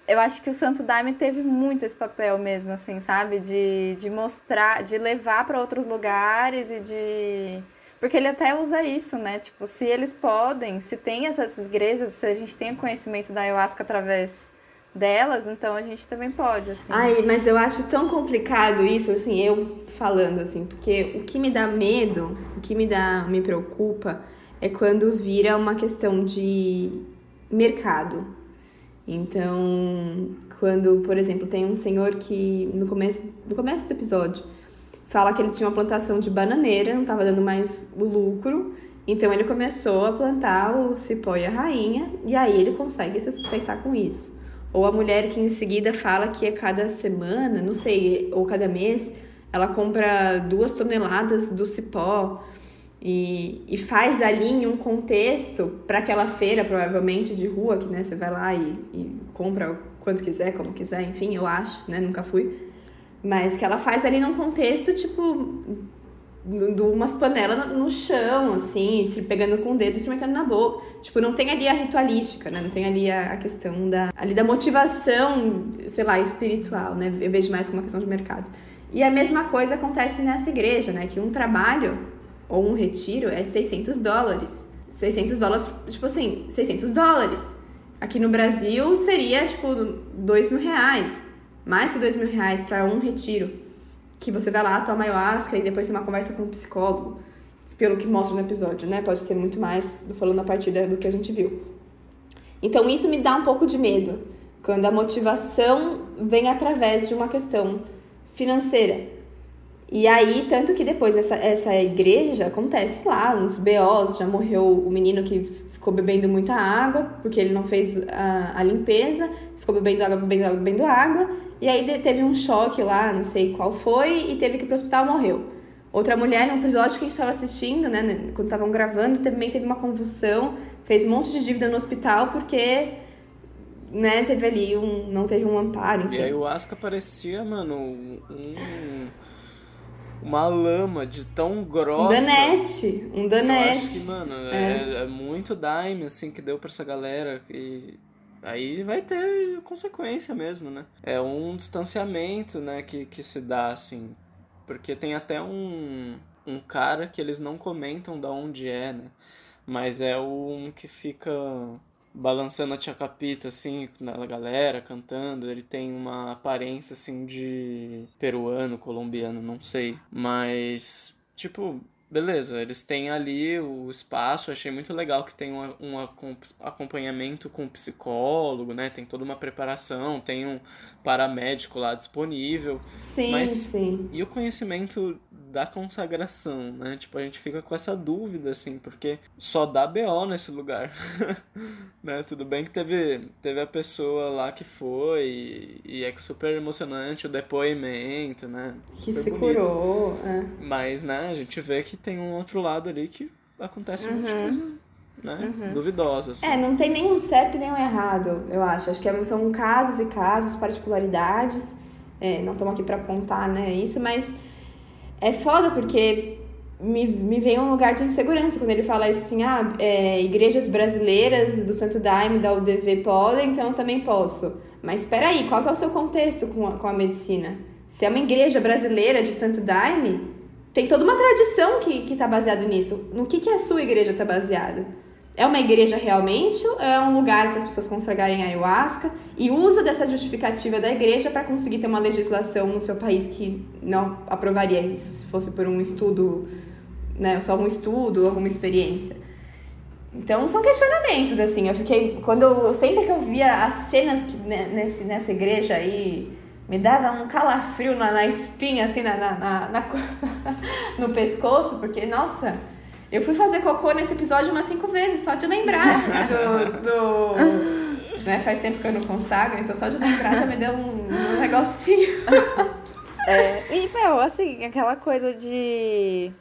eu acho que o Santo Daime teve muito esse papel mesmo, assim, sabe? De, de mostrar, de levar para outros lugares e de. Porque ele até usa isso, né? Tipo, se eles podem, se tem essas igrejas, se a gente tem o conhecimento da ayahuasca através delas, então a gente também pode, assim. Ai, mas eu acho tão complicado isso, assim, eu falando, assim, porque o que me dá medo, o que me dá, me preocupa, é quando vira uma questão de mercado, então, quando, por exemplo, tem um senhor que no começo, no começo do episódio fala que ele tinha uma plantação de bananeira, não estava dando mais o lucro, então ele começou a plantar o cipó e a rainha, e aí ele consegue se sustentar com isso. Ou a mulher que em seguida fala que a cada semana, não sei, ou cada mês, ela compra duas toneladas do cipó e, e faz ali em um contexto para aquela feira, provavelmente, de rua, que né, você vai lá e, e compra quanto quiser, como quiser, enfim, eu acho, né? Nunca fui. Mas que ela faz ali num contexto, tipo, de umas panelas no chão, assim, se pegando com o dedo e se metendo na boca. Tipo, não tem ali a ritualística, né? Não tem ali a, a questão da, ali da motivação, sei lá, espiritual, né? Eu vejo mais como uma questão de mercado. E a mesma coisa acontece nessa igreja, né? Que um trabalho ou um retiro é 600 dólares. 600 dólares, tipo assim, 600 dólares. Aqui no Brasil seria, tipo, 2 mil reais. Mais que 2 mil reais para um retiro. Que você vai lá, toma ayahuasca e depois tem uma conversa com um psicólogo. Pelo que mostra no episódio, né? Pode ser muito mais falando a partir do que a gente viu. Então isso me dá um pouco de medo. Quando a motivação vem através de uma questão financeira. E aí, tanto que depois essa, essa igreja acontece lá, uns BOs, já morreu o menino que ficou bebendo muita água, porque ele não fez a, a limpeza, ficou bebendo água, bebendo água, bebendo água, e aí teve um choque lá, não sei qual foi, e teve que ir pro hospital morreu. Outra mulher, no episódio que a gente estava assistindo, né, quando estavam gravando, também teve uma convulsão, fez um monte de dívida no hospital, porque né, teve ali um. não teve um amparo, enfim. E aí o Asca parecia, mano, um uma lama de tão grossa. Um danete. Um danete. Que, mano, é. É, é. muito daime, assim, que deu pra essa galera. E aí vai ter consequência mesmo, né? É um distanciamento, né, que, que se dá, assim. Porque tem até um, um cara que eles não comentam da onde é, né? Mas é um que fica balançando a tia Capita, assim, na galera, cantando. Ele tem uma aparência, assim, de peruano, colombiano, não sei. Mas, tipo, beleza, eles têm ali o espaço, achei muito legal que tem um, um acompanhamento com psicólogo, né? Tem toda uma preparação, tem um paramédico lá disponível. Sim, mas, sim. E o conhecimento da consagração, né? Tipo, a gente fica com essa dúvida, assim, porque só dá BO nesse lugar, né? Tudo bem que teve, teve a pessoa lá que foi e, e é super emocionante o depoimento, né? Que se bonito. curou, é. Mas, né, a gente vê que tem um outro lado ali que acontece uhum. muita coisa né? Uhum. Duvidosa. Assim. É, não tem nenhum certo e nenhum errado, eu acho. Acho que é, são casos e casos, particularidades. É, não estamos aqui para apontar né, isso, mas é foda porque me, me vem um lugar de insegurança quando ele fala isso assim, ah, é, igrejas brasileiras do Santo Daime, da UDV podem, então eu também posso. Mas espera aí, qual que é o seu contexto com a, com a medicina? Se é uma igreja brasileira de Santo Daime, tem toda uma tradição que está baseado nisso. No que, que a sua igreja está baseada? É uma igreja realmente é um lugar para as pessoas consagrarem ayahuasca e usa dessa justificativa da igreja para conseguir ter uma legislação no seu país que não aprovaria isso se fosse por um estudo, né, só um estudo, alguma experiência. Então são questionamentos assim. Eu fiquei quando sempre que eu via as cenas que, né, nesse, nessa igreja aí me dava um calafrio na, na espinha assim na, na, na, no pescoço porque nossa eu fui fazer cocô nesse episódio umas cinco vezes, só de lembrar do. do né? Faz tempo que eu não consagro, então só de lembrar já me deu um, um negocinho. É, e, meu, assim, aquela coisa de.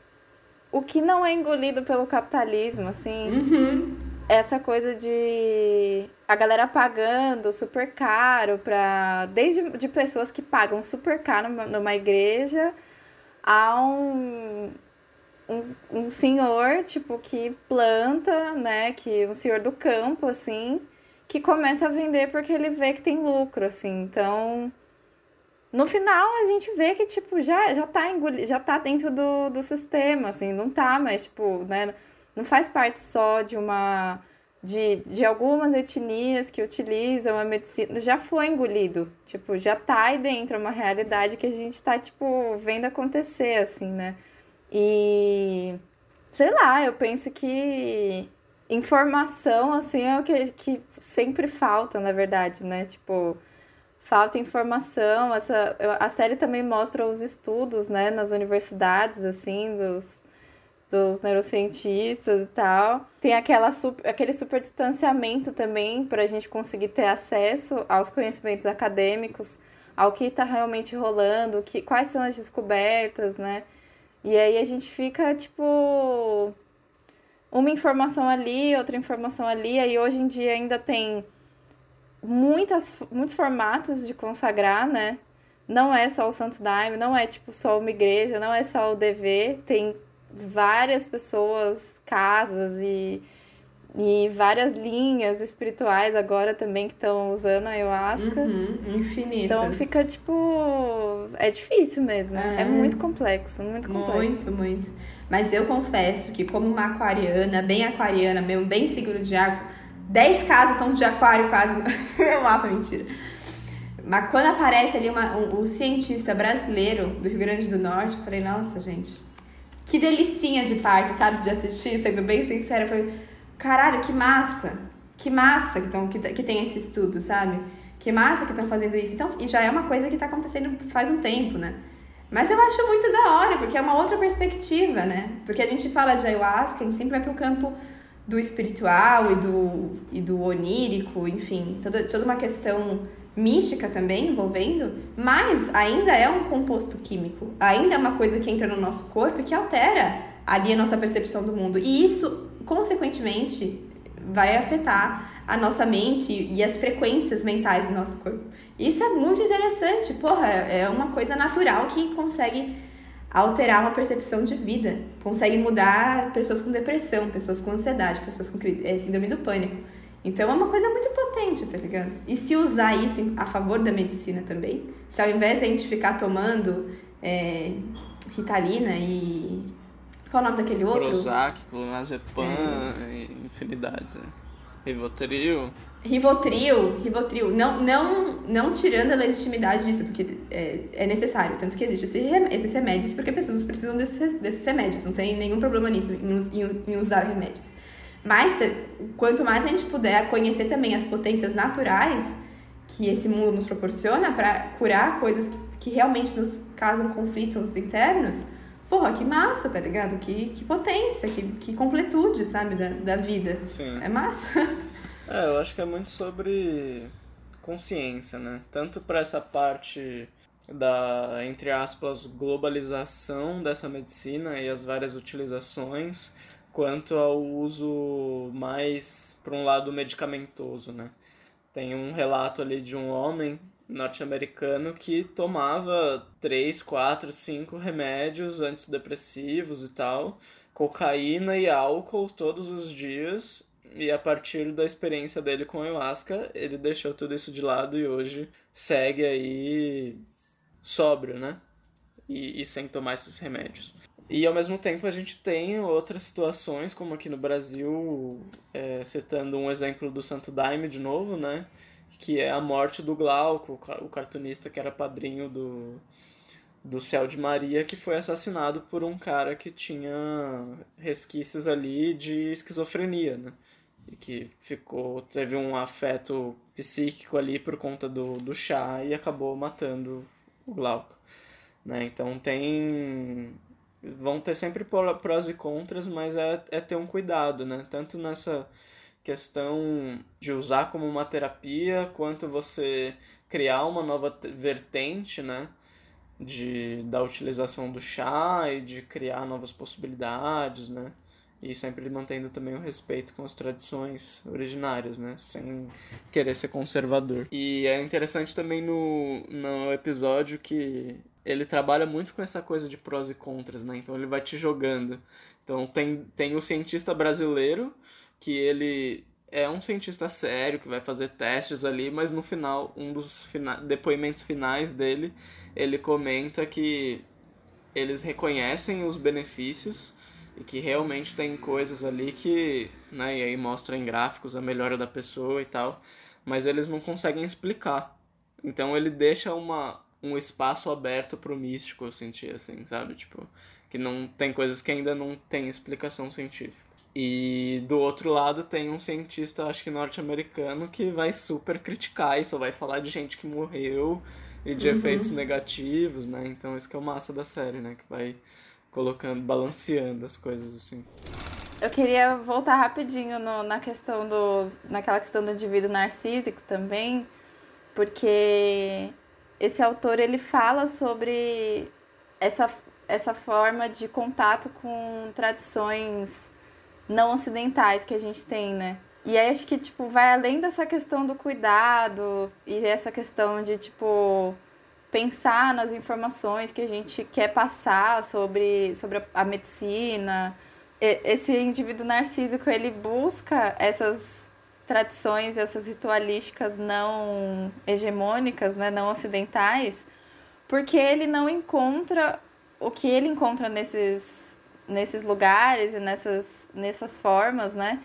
O que não é engolido pelo capitalismo, assim. Uhum. Essa coisa de. A galera pagando super caro pra. Desde de pessoas que pagam super caro numa, numa igreja a um um, um senhor, tipo, que planta, né? Que um senhor do campo, assim, que começa a vender porque ele vê que tem lucro, assim. Então, no final a gente vê que, tipo, já, já tá engoli, já tá dentro do, do sistema, assim, não tá mais, tipo, né? Não faz parte só de uma. De, de algumas etnias que utilizam a medicina, já foi engolido. Tipo, já tá aí dentro, é uma realidade que a gente tá, tipo, vendo acontecer, assim, né? E sei lá, eu penso que informação, assim, é o que, que sempre falta, na verdade, né? Tipo, falta informação. Essa, a série também mostra os estudos, né, nas universidades, assim, dos, dos neurocientistas e tal. Tem aquela super, aquele super distanciamento também para a gente conseguir ter acesso aos conhecimentos acadêmicos, ao que está realmente rolando, que, quais são as descobertas, né? E aí a gente fica, tipo, uma informação ali, outra informação ali. Aí hoje em dia ainda tem muitas, muitos formatos de consagrar, né? Não é só o Santos Daime, não é tipo só uma igreja, não é só o DV, tem várias pessoas, casas e e várias linhas espirituais agora também que estão usando a ayahuasca. Uhum, infinitas. Então fica tipo. É difícil mesmo. É, é muito complexo, muito complexo. Muito, muito. Mas eu confesso que, como uma aquariana, bem aquariana mesmo, bem seguro de água, 10 casas são de aquário quase. Meu mapa, mentira. Mas quando aparece ali uma, um, um, cientista brasileiro do Rio Grande do Norte, eu falei, nossa, gente, que delicinha de parte, sabe, de assistir, sendo bem sincera. Foi caralho, que massa, que massa que, tão, que, que tem esse estudo, sabe? Que massa que estão fazendo isso. Então, e já é uma coisa que está acontecendo faz um tempo, né? Mas eu acho muito da hora, porque é uma outra perspectiva, né? Porque a gente fala de ayahuasca, a gente sempre vai para o campo do espiritual e do, e do onírico, enfim, toda, toda uma questão mística também envolvendo, mas ainda é um composto químico, ainda é uma coisa que entra no nosso corpo e que altera ali a nossa percepção do mundo. E isso consequentemente, vai afetar a nossa mente e as frequências mentais do nosso corpo. Isso é muito interessante, porra, é uma coisa natural que consegue alterar uma percepção de vida, consegue mudar pessoas com depressão, pessoas com ansiedade, pessoas com é, síndrome do pânico. Então é uma coisa muito potente, tá ligado? E se usar isso a favor da medicina também, se ao invés de a gente ficar tomando é, Ritalina e. Qual é o nome daquele outro? Prozac, clonazepam, é. infinidades. Né? Rivotril. Rivotril, Rivotril, não, não, não tirando a legitimidade disso, porque é, é necessário, tanto que existe esse, esses remédios, porque pessoas precisam desses, desses remédios, não tem nenhum problema nisso, em, em, em usar remédios. Mas, quanto mais a gente puder conhecer também as potências naturais que esse mundo nos proporciona para curar coisas que, que realmente nos causam conflitos internos, porra, que massa, tá ligado? Que, que potência, que, que completude, sabe, da, da vida. Sim. É massa. É, eu acho que é muito sobre consciência, né? Tanto para essa parte da, entre aspas, globalização dessa medicina e as várias utilizações, quanto ao uso mais para um lado medicamentoso, né? Tem um relato ali de um homem norte-americano que tomava 3, 4, 5 remédios antidepressivos e tal, cocaína e álcool todos os dias e a partir da experiência dele com ayahuasca, ele deixou tudo isso de lado e hoje segue aí sóbrio, né? E, e sem tomar esses remédios. E ao mesmo tempo a gente tem outras situações, como aqui no Brasil, é, citando um exemplo do Santo Daime de novo, né? Que é a morte do Glauco, o cartunista que era padrinho do, do Céu de Maria, que foi assassinado por um cara que tinha resquícios ali de esquizofrenia, né? e que ficou teve um afeto psíquico ali por conta do, do chá e acabou matando o Glauco. Né? Então tem vão ter sempre prós e contras, mas é, é ter um cuidado, né? Tanto nessa questão de usar como uma terapia, quanto você criar uma nova vertente, né? De, da utilização do chá e de criar novas possibilidades, né? E sempre mantendo também o respeito com as tradições originárias, né? Sem querer ser conservador. E é interessante também no, no episódio que ele trabalha muito com essa coisa de prós e contras, né? Então ele vai te jogando. Então tem, tem o cientista brasileiro, que ele é um cientista sério, que vai fazer testes ali, mas no final, um dos fina depoimentos finais dele, ele comenta que eles reconhecem os benefícios e que realmente tem coisas ali que, né, e aí mostra em gráficos a melhora da pessoa e tal, mas eles não conseguem explicar. Então ele deixa uma, um espaço aberto pro místico, eu senti assim, sabe? Tipo, que não tem coisas que ainda não tem explicação científica. E do outro lado tem um cientista, acho que norte-americano, que vai super criticar e só vai falar de gente que morreu e de uhum. efeitos negativos, né? Então isso que é o massa da série, né? Que vai colocando, balanceando as coisas assim. Eu queria voltar rapidinho no, na questão do, naquela questão do indivíduo narcísico também, porque esse autor ele fala sobre essa, essa forma de contato com tradições não ocidentais que a gente tem, né? E aí acho que tipo vai além dessa questão do cuidado e essa questão de tipo pensar nas informações que a gente quer passar sobre, sobre a medicina. Esse indivíduo narcísico, ele busca essas tradições, essas ritualísticas não hegemônicas, né, não ocidentais, porque ele não encontra o que ele encontra nesses, nesses lugares e nessas, nessas formas, né,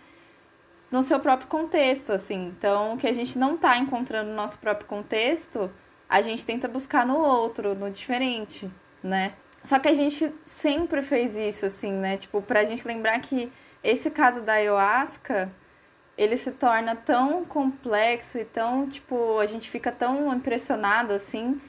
no seu próprio contexto, assim. Então, o que a gente não está encontrando no nosso próprio contexto, a gente tenta buscar no outro, no diferente, né? Só que a gente sempre fez isso, assim, né? Tipo, pra gente lembrar que esse caso da ayahuasca, ele se torna tão complexo e tão, tipo, a gente fica tão impressionado, assim,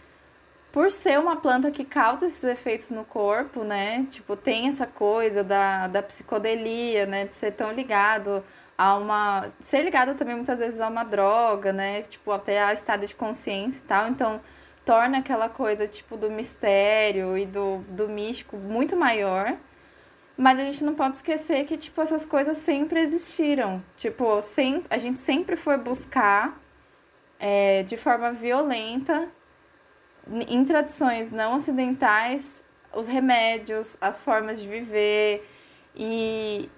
por ser uma planta que causa esses efeitos no corpo, né? Tipo, tem essa coisa da, da psicodelia, né? De ser tão ligado a uma. ser ligado também muitas vezes a uma droga, né? Tipo, até a estado de consciência e tal. Então, torna aquela coisa, tipo, do mistério e do, do místico muito maior. Mas a gente não pode esquecer que, tipo, essas coisas sempre existiram. Tipo, sem, a gente sempre foi buscar é, de forma violenta, em tradições não ocidentais, os remédios, as formas de viver. E,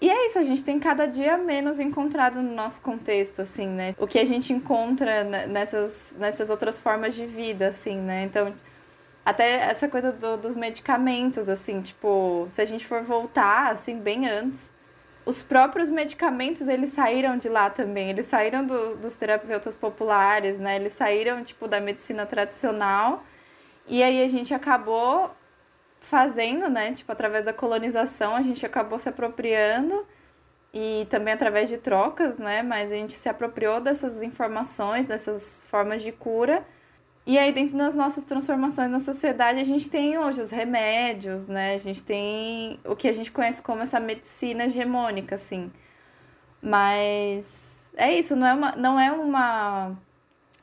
e é isso, a gente tem cada dia menos encontrado no nosso contexto, assim, né? O que a gente encontra nessas, nessas outras formas de vida, assim, né? Então, até essa coisa do, dos medicamentos, assim, tipo, se a gente for voltar, assim, bem antes, os próprios medicamentos, eles saíram de lá também. Eles saíram do, dos terapeutas populares, né? Eles saíram, tipo, da medicina tradicional. E aí a gente acabou fazendo, né? Tipo, através da colonização, a gente acabou se apropriando e também através de trocas, né? Mas a gente se apropriou dessas informações, dessas formas de cura. E aí, dentro das nossas transformações na sociedade, a gente tem hoje os remédios, né? A gente tem o que a gente conhece como essa medicina hegemônica, assim. Mas é isso, não é uma, não é uma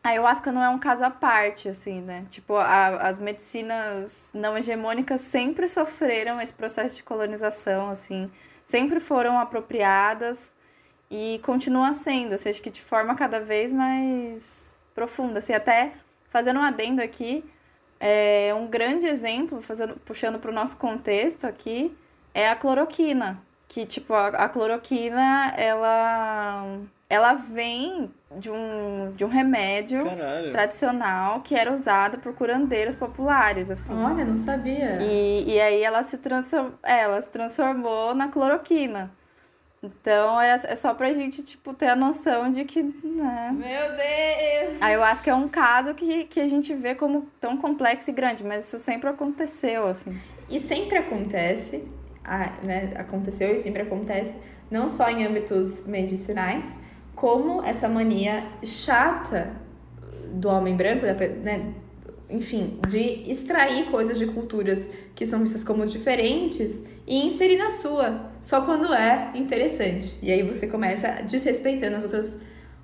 a ayahuasca não é um caso à parte, assim, né? Tipo, a, as medicinas não hegemônicas sempre sofreram esse processo de colonização, assim, sempre foram apropriadas e continua sendo, assim, acho que de forma cada vez mais profunda, assim, até fazendo um adendo aqui, é um grande exemplo, fazendo, puxando para o nosso contexto aqui, é a cloroquina, que, tipo, a, a cloroquina, ela ela vem de um, de um remédio Caralho. tradicional que era usado por curandeiros populares, assim. Olha, não sabia. E, e aí ela se, transform, é, ela se transformou na cloroquina. Então é, é só pra gente, tipo, ter a noção de que. Né? Meu Deus! Aí eu acho que é um caso que, que a gente vê como tão complexo e grande, mas isso sempre aconteceu, assim. E sempre acontece, né? Aconteceu e sempre acontece, não só em âmbitos medicinais, como essa mania chata do homem branco, né? enfim, de extrair coisas de culturas que são vistas como diferentes e inserir na sua, só quando é interessante. E aí você começa desrespeitando as outras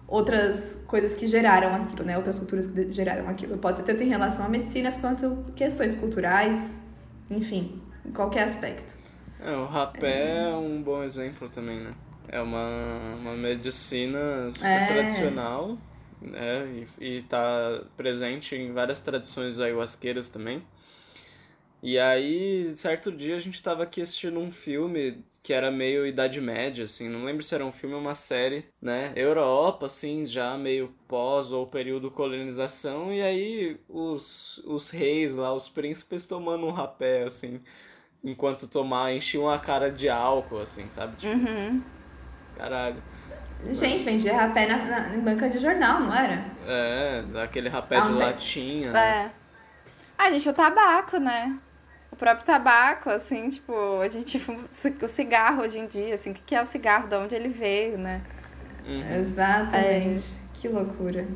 outras coisas que geraram aquilo, né? Outras culturas que geraram aquilo. Pode ser tanto em relação a medicinas quanto questões culturais, enfim, em qualquer aspecto. É, o rapé é um bom exemplo também, né? É uma, uma medicina super é. tradicional, né? E, está presente em várias tradições ayahuasqueiras também. E aí, certo dia, a gente estava aqui assistindo um filme que era meio Idade Média, assim, não lembro se era um filme ou uma série, né? Europa, assim, já meio pós ou período colonização, e aí os, os reis lá, os príncipes tomando um rapé, assim, enquanto tomar, enchiam a cara de álcool, assim, sabe? Tipo, uhum. Caralho. Gente, vendia rapé na, na, em banca de jornal, não era? É, daquele rapé ah, de latinha. Né? É. Ah, gente, o tabaco, né? O próprio tabaco, assim, tipo, a gente o cigarro hoje em dia, assim, o que é o cigarro, de onde ele veio, né? Uhum. Exatamente. É. Que loucura.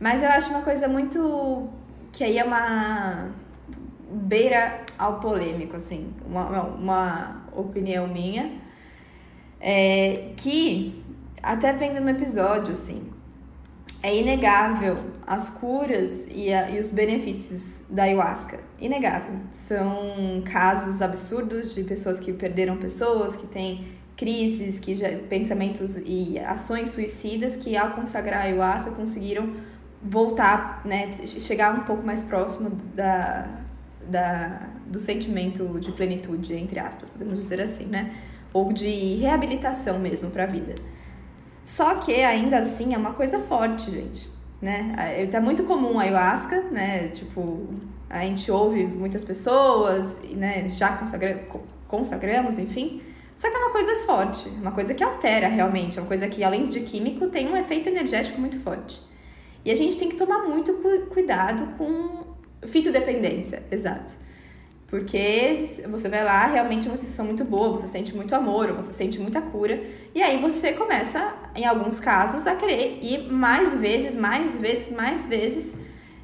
Mas eu acho uma coisa muito. que aí é uma beira ao polêmico, assim, uma, uma opinião minha é, que, até vendo no episódio, assim, é inegável as curas e, a, e os benefícios da ayahuasca. Inegável. São casos absurdos de pessoas que perderam pessoas, que têm crises, que já, pensamentos e ações suicidas que, ao consagrar a ayahuasca, conseguiram voltar, né, chegar um pouco mais próximo da, da, do sentimento de plenitude, entre aspas, podemos dizer assim, né? ou de reabilitação mesmo para a vida. Só que ainda assim é uma coisa forte, gente, né? É, tá muito comum a ayahuasca, né? Tipo, a gente ouve muitas pessoas, né? Já consagra consagramos, enfim. Só que é uma coisa forte, uma coisa que altera realmente, é uma coisa que além de químico tem um efeito energético muito forte. E a gente tem que tomar muito cu cuidado com fitodependência, exato. Porque você vai lá, realmente é uma sensação muito boa, você sente muito amor, você sente muita cura. E aí você começa, em alguns casos, a querer ir mais vezes, mais vezes, mais vezes,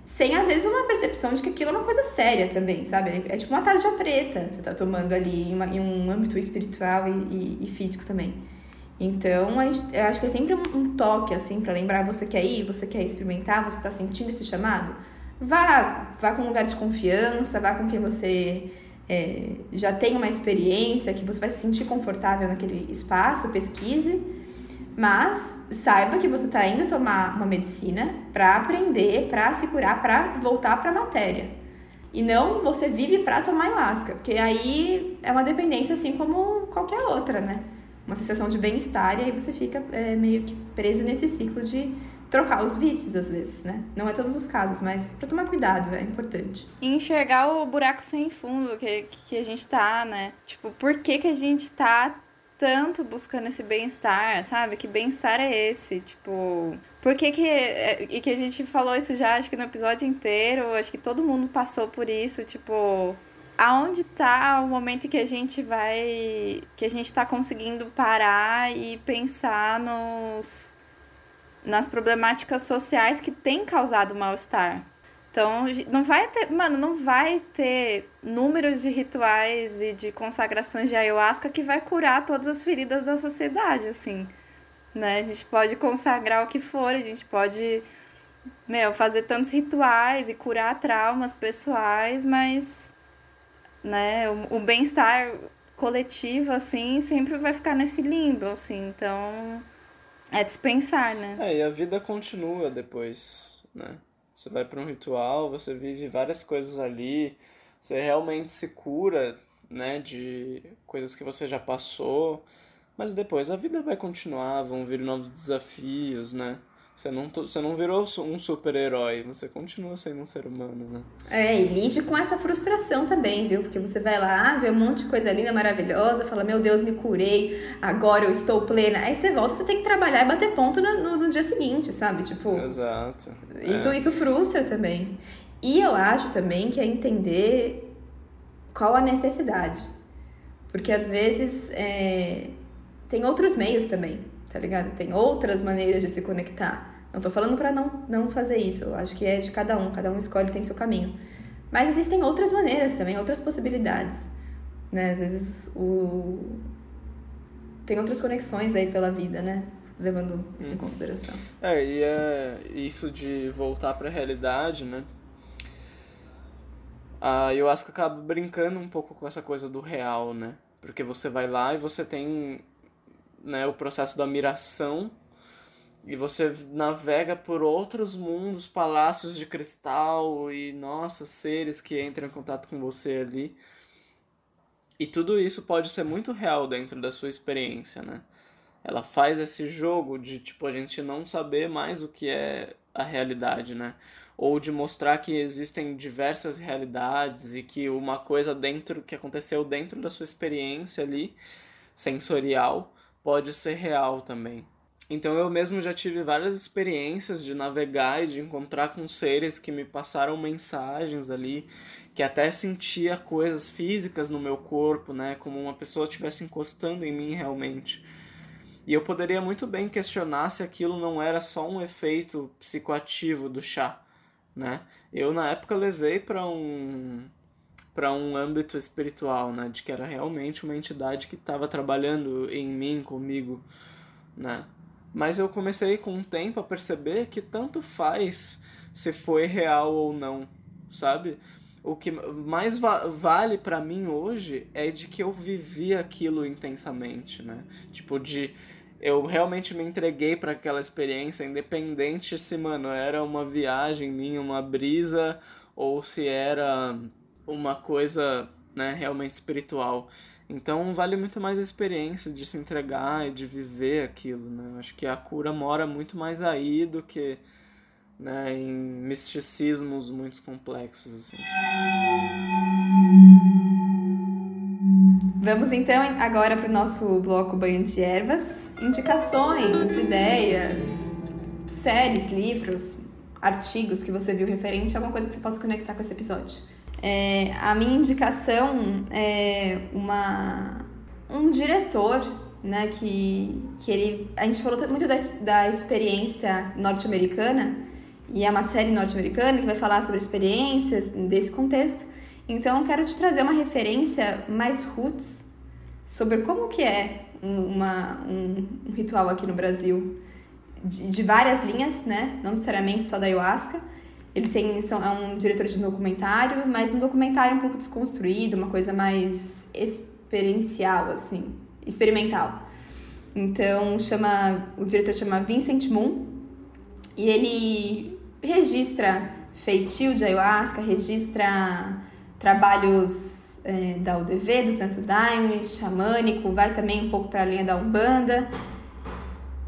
sem às vezes uma percepção de que aquilo é uma coisa séria também, sabe? É tipo uma tarja preta você tá tomando ali em, uma, em um âmbito espiritual e, e, e, físico também. Então, a gente, eu acho que é sempre um, um toque, assim, para lembrar: você quer ir, você quer experimentar, você tá sentindo esse chamado? Vá, vá com um lugar de confiança, vá com quem você é, já tem uma experiência, que você vai se sentir confortável naquele espaço, pesquise, mas saiba que você está indo tomar uma medicina para aprender, para se curar, para voltar para a matéria. E não você vive pra tomar ayahuasca, porque aí é uma dependência assim como qualquer outra, né? Uma sensação de bem-estar e aí você fica é, meio que preso nesse ciclo de trocar os vícios às vezes, né? Não é todos os casos, mas para tomar cuidado é importante. E enxergar o buraco sem fundo que, que a gente tá, né? Tipo, por que, que a gente tá tanto buscando esse bem-estar, sabe? Que bem-estar é esse? Tipo, por que que... É, e que a gente falou isso já, acho que no episódio inteiro, acho que todo mundo passou por isso, tipo... Aonde tá o momento que a gente vai... Que a gente tá conseguindo parar e pensar nos... Nas problemáticas sociais que têm causado mal-estar, então, não vai ter, mano, não vai ter números de rituais e de consagrações de ayahuasca que vai curar todas as feridas da sociedade, assim. Né? A gente pode consagrar o que for, a gente pode, meu, fazer tantos rituais e curar traumas pessoais, mas, né, o, o bem-estar coletivo, assim, sempre vai ficar nesse limbo, assim. Então, é dispensar, né? É, e a vida continua depois, né? Você vai para um ritual, você vive várias coisas ali, você realmente se cura, né, de coisas que você já passou, mas depois a vida vai continuar, vão vir novos desafios, né? Você não, você não virou um super-herói, você continua sendo um ser humano, né? É, e lide com essa frustração também, viu? Porque você vai lá, vê um monte de coisa linda, maravilhosa, fala, meu Deus, me curei, agora eu estou plena. Aí você volta, você tem que trabalhar e bater ponto no, no, no dia seguinte, sabe? Tipo. Exato. Isso, é. isso frustra também. E eu acho também que é entender qual a necessidade. Porque às vezes é, tem outros meios também tá ligado? Tem outras maneiras de se conectar. Não tô falando para não, não fazer isso, eu acho que é de cada um, cada um escolhe, tem seu caminho. Mas existem outras maneiras também, outras possibilidades. Né? Às vezes o... tem outras conexões aí pela vida, né? Levando isso uhum. em consideração. É, e é isso de voltar para a realidade, né? A ayahuasca acaba brincando um pouco com essa coisa do real, né? Porque você vai lá e você tem né, o processo da miração e você navega por outros mundos, palácios de cristal e nossa, seres que entram em contato com você ali. E tudo isso pode ser muito real dentro da sua experiência, né? Ela faz esse jogo de tipo a gente não saber mais o que é a realidade, né? Ou de mostrar que existem diversas realidades e que uma coisa dentro que aconteceu dentro da sua experiência ali sensorial pode ser real também. Então eu mesmo já tive várias experiências de navegar e de encontrar com seres que me passaram mensagens ali, que até sentia coisas físicas no meu corpo, né, como uma pessoa estivesse encostando em mim realmente. E eu poderia muito bem questionar se aquilo não era só um efeito psicoativo do chá, né? Eu na época levei para um para um âmbito espiritual, né, de que era realmente uma entidade que estava trabalhando em mim, comigo, né? Mas eu comecei com o tempo a perceber que tanto faz se foi real ou não, sabe? O que mais va vale para mim hoje é de que eu vivi aquilo intensamente, né? Tipo de eu realmente me entreguei para aquela experiência, independente se, mano, era uma viagem minha, uma brisa ou se era uma coisa né, realmente espiritual. Então vale muito mais a experiência de se entregar e de viver aquilo. Né? Acho que a cura mora muito mais aí do que né, em misticismos muito complexos. Assim. Vamos então agora para o nosso bloco Banho de Ervas. Indicações, ideias, séries, livros, artigos que você viu referente alguma coisa que você possa conectar com esse episódio. É, a minha indicação é uma, um diretor, né, que, que ele... A gente falou muito da, da experiência norte-americana, e é uma série norte-americana que vai falar sobre experiências desse contexto. Então, quero te trazer uma referência mais roots sobre como que é uma, um, um ritual aqui no Brasil, de, de várias linhas, né, não necessariamente só da ayahuasca, ele tem é um diretor de documentário, mas um documentário um pouco desconstruído, uma coisa mais experiencial, assim, experimental. Então, chama o diretor chama Vincent Moon e ele registra feitio de ayahuasca, registra trabalhos é, da UDV, do Santo Daime, xamânico, vai também um pouco para a linha da Umbanda.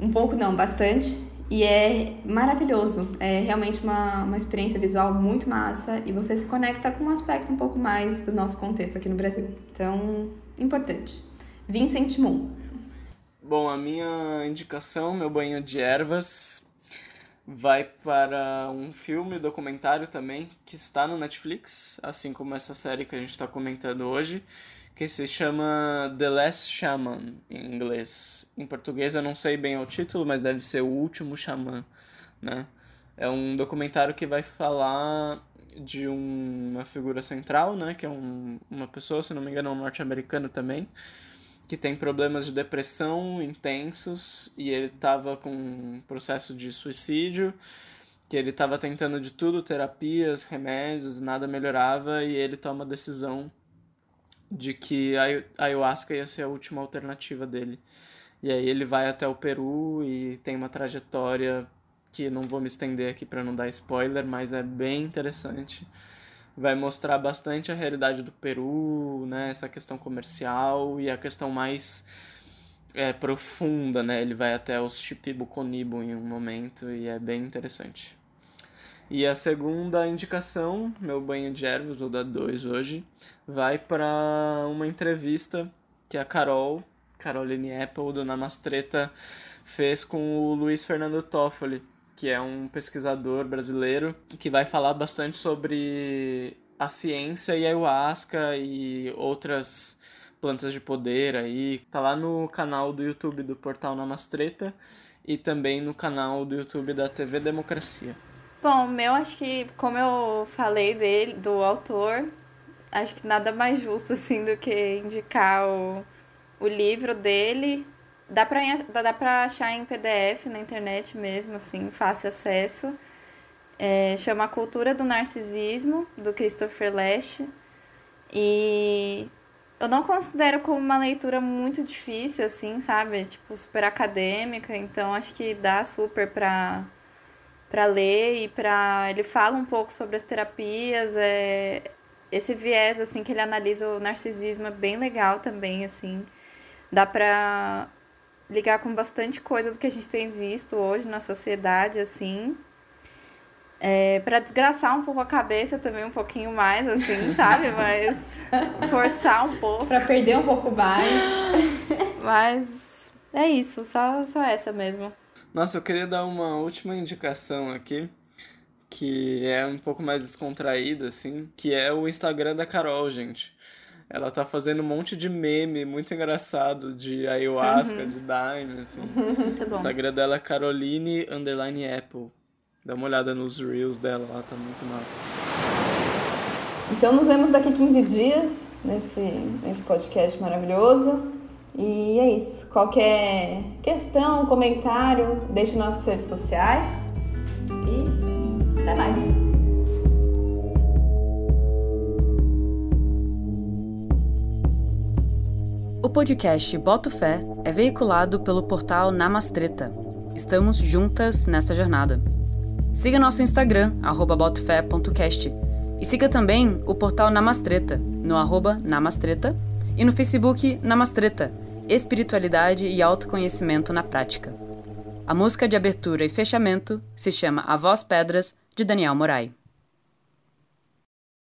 Um pouco não, bastante. E é maravilhoso. É realmente uma, uma experiência visual muito massa e você se conecta com um aspecto um pouco mais do nosso contexto aqui no Brasil. Então, importante. Vincent Moon. Bom, a minha indicação, meu banho de ervas, vai para um filme documentário também que está no Netflix, assim como essa série que a gente está comentando hoje, que se chama The Last Shaman em inglês. Em português eu não sei bem o título, mas deve ser O Último Xamã, né? É um documentário que vai falar de um, uma figura central, né? Que é um, uma pessoa, se não me engano, um norte-americano também, que tem problemas de depressão intensos e ele estava com um processo de suicídio, que ele estava tentando de tudo, terapias, remédios, nada melhorava e ele toma a decisão de que a ayahuasca ia ser a última alternativa dele. E aí ele vai até o Peru e tem uma trajetória que não vou me estender aqui para não dar spoiler, mas é bem interessante vai mostrar bastante a realidade do Peru, né, essa questão comercial e a questão mais é, profunda, né, ele vai até os Shipibo-Konibo em um momento e é bem interessante. E a segunda indicação, meu banho de ervas, ou da 2 hoje, vai para uma entrevista que a Carol, Caroline Apple, do Namastreta, fez com o Luiz Fernando Toffoli, que é um pesquisador brasileiro que vai falar bastante sobre a ciência e a ayahuasca e outras plantas de poder aí. Tá lá no canal do YouTube do portal Namastreta e também no canal do YouTube da TV Democracia. Bom, meu acho que como eu falei dele, do autor, acho que nada mais justo assim do que indicar o, o livro dele Dá pra, dá pra achar em PDF na internet mesmo, assim, fácil acesso. É, chama Cultura do Narcisismo, do Christopher Lash. E eu não considero como uma leitura muito difícil, assim, sabe? Tipo, super acadêmica, então acho que dá super pra, pra ler e pra... Ele fala um pouco sobre as terapias, é... esse viés, assim, que ele analisa o narcisismo é bem legal também, assim. Dá pra ligar com bastante coisa do que a gente tem visto hoje na sociedade, assim. É, para desgraçar um pouco a cabeça também, um pouquinho mais, assim, sabe? Mas forçar um pouco. Para perder um pouco mais. Mas é isso, só, só essa mesmo. Nossa, eu queria dar uma última indicação aqui, que é um pouco mais descontraída, assim, que é o Instagram da Carol, gente. Ela tá fazendo um monte de meme muito engraçado de ayahuasca, uhum. de daime, assim. Muito bom. O Instagram dela é Caroline underline Apple. Dá uma olhada nos reels dela lá, tá muito massa. Então nos vemos daqui 15 dias nesse, nesse podcast maravilhoso. E é isso. Qualquer questão, comentário, deixe nossas redes sociais. E até mais. O podcast Boto Fé é veiculado pelo portal Namastreta. Estamos juntas nessa jornada. Siga nosso Instagram, botofé.cast. E siga também o portal Namastreta, no arroba Namastreta, e no Facebook Namastreta, Espiritualidade e Autoconhecimento na Prática. A música de abertura e fechamento se chama A Voz Pedras, de Daniel Morai.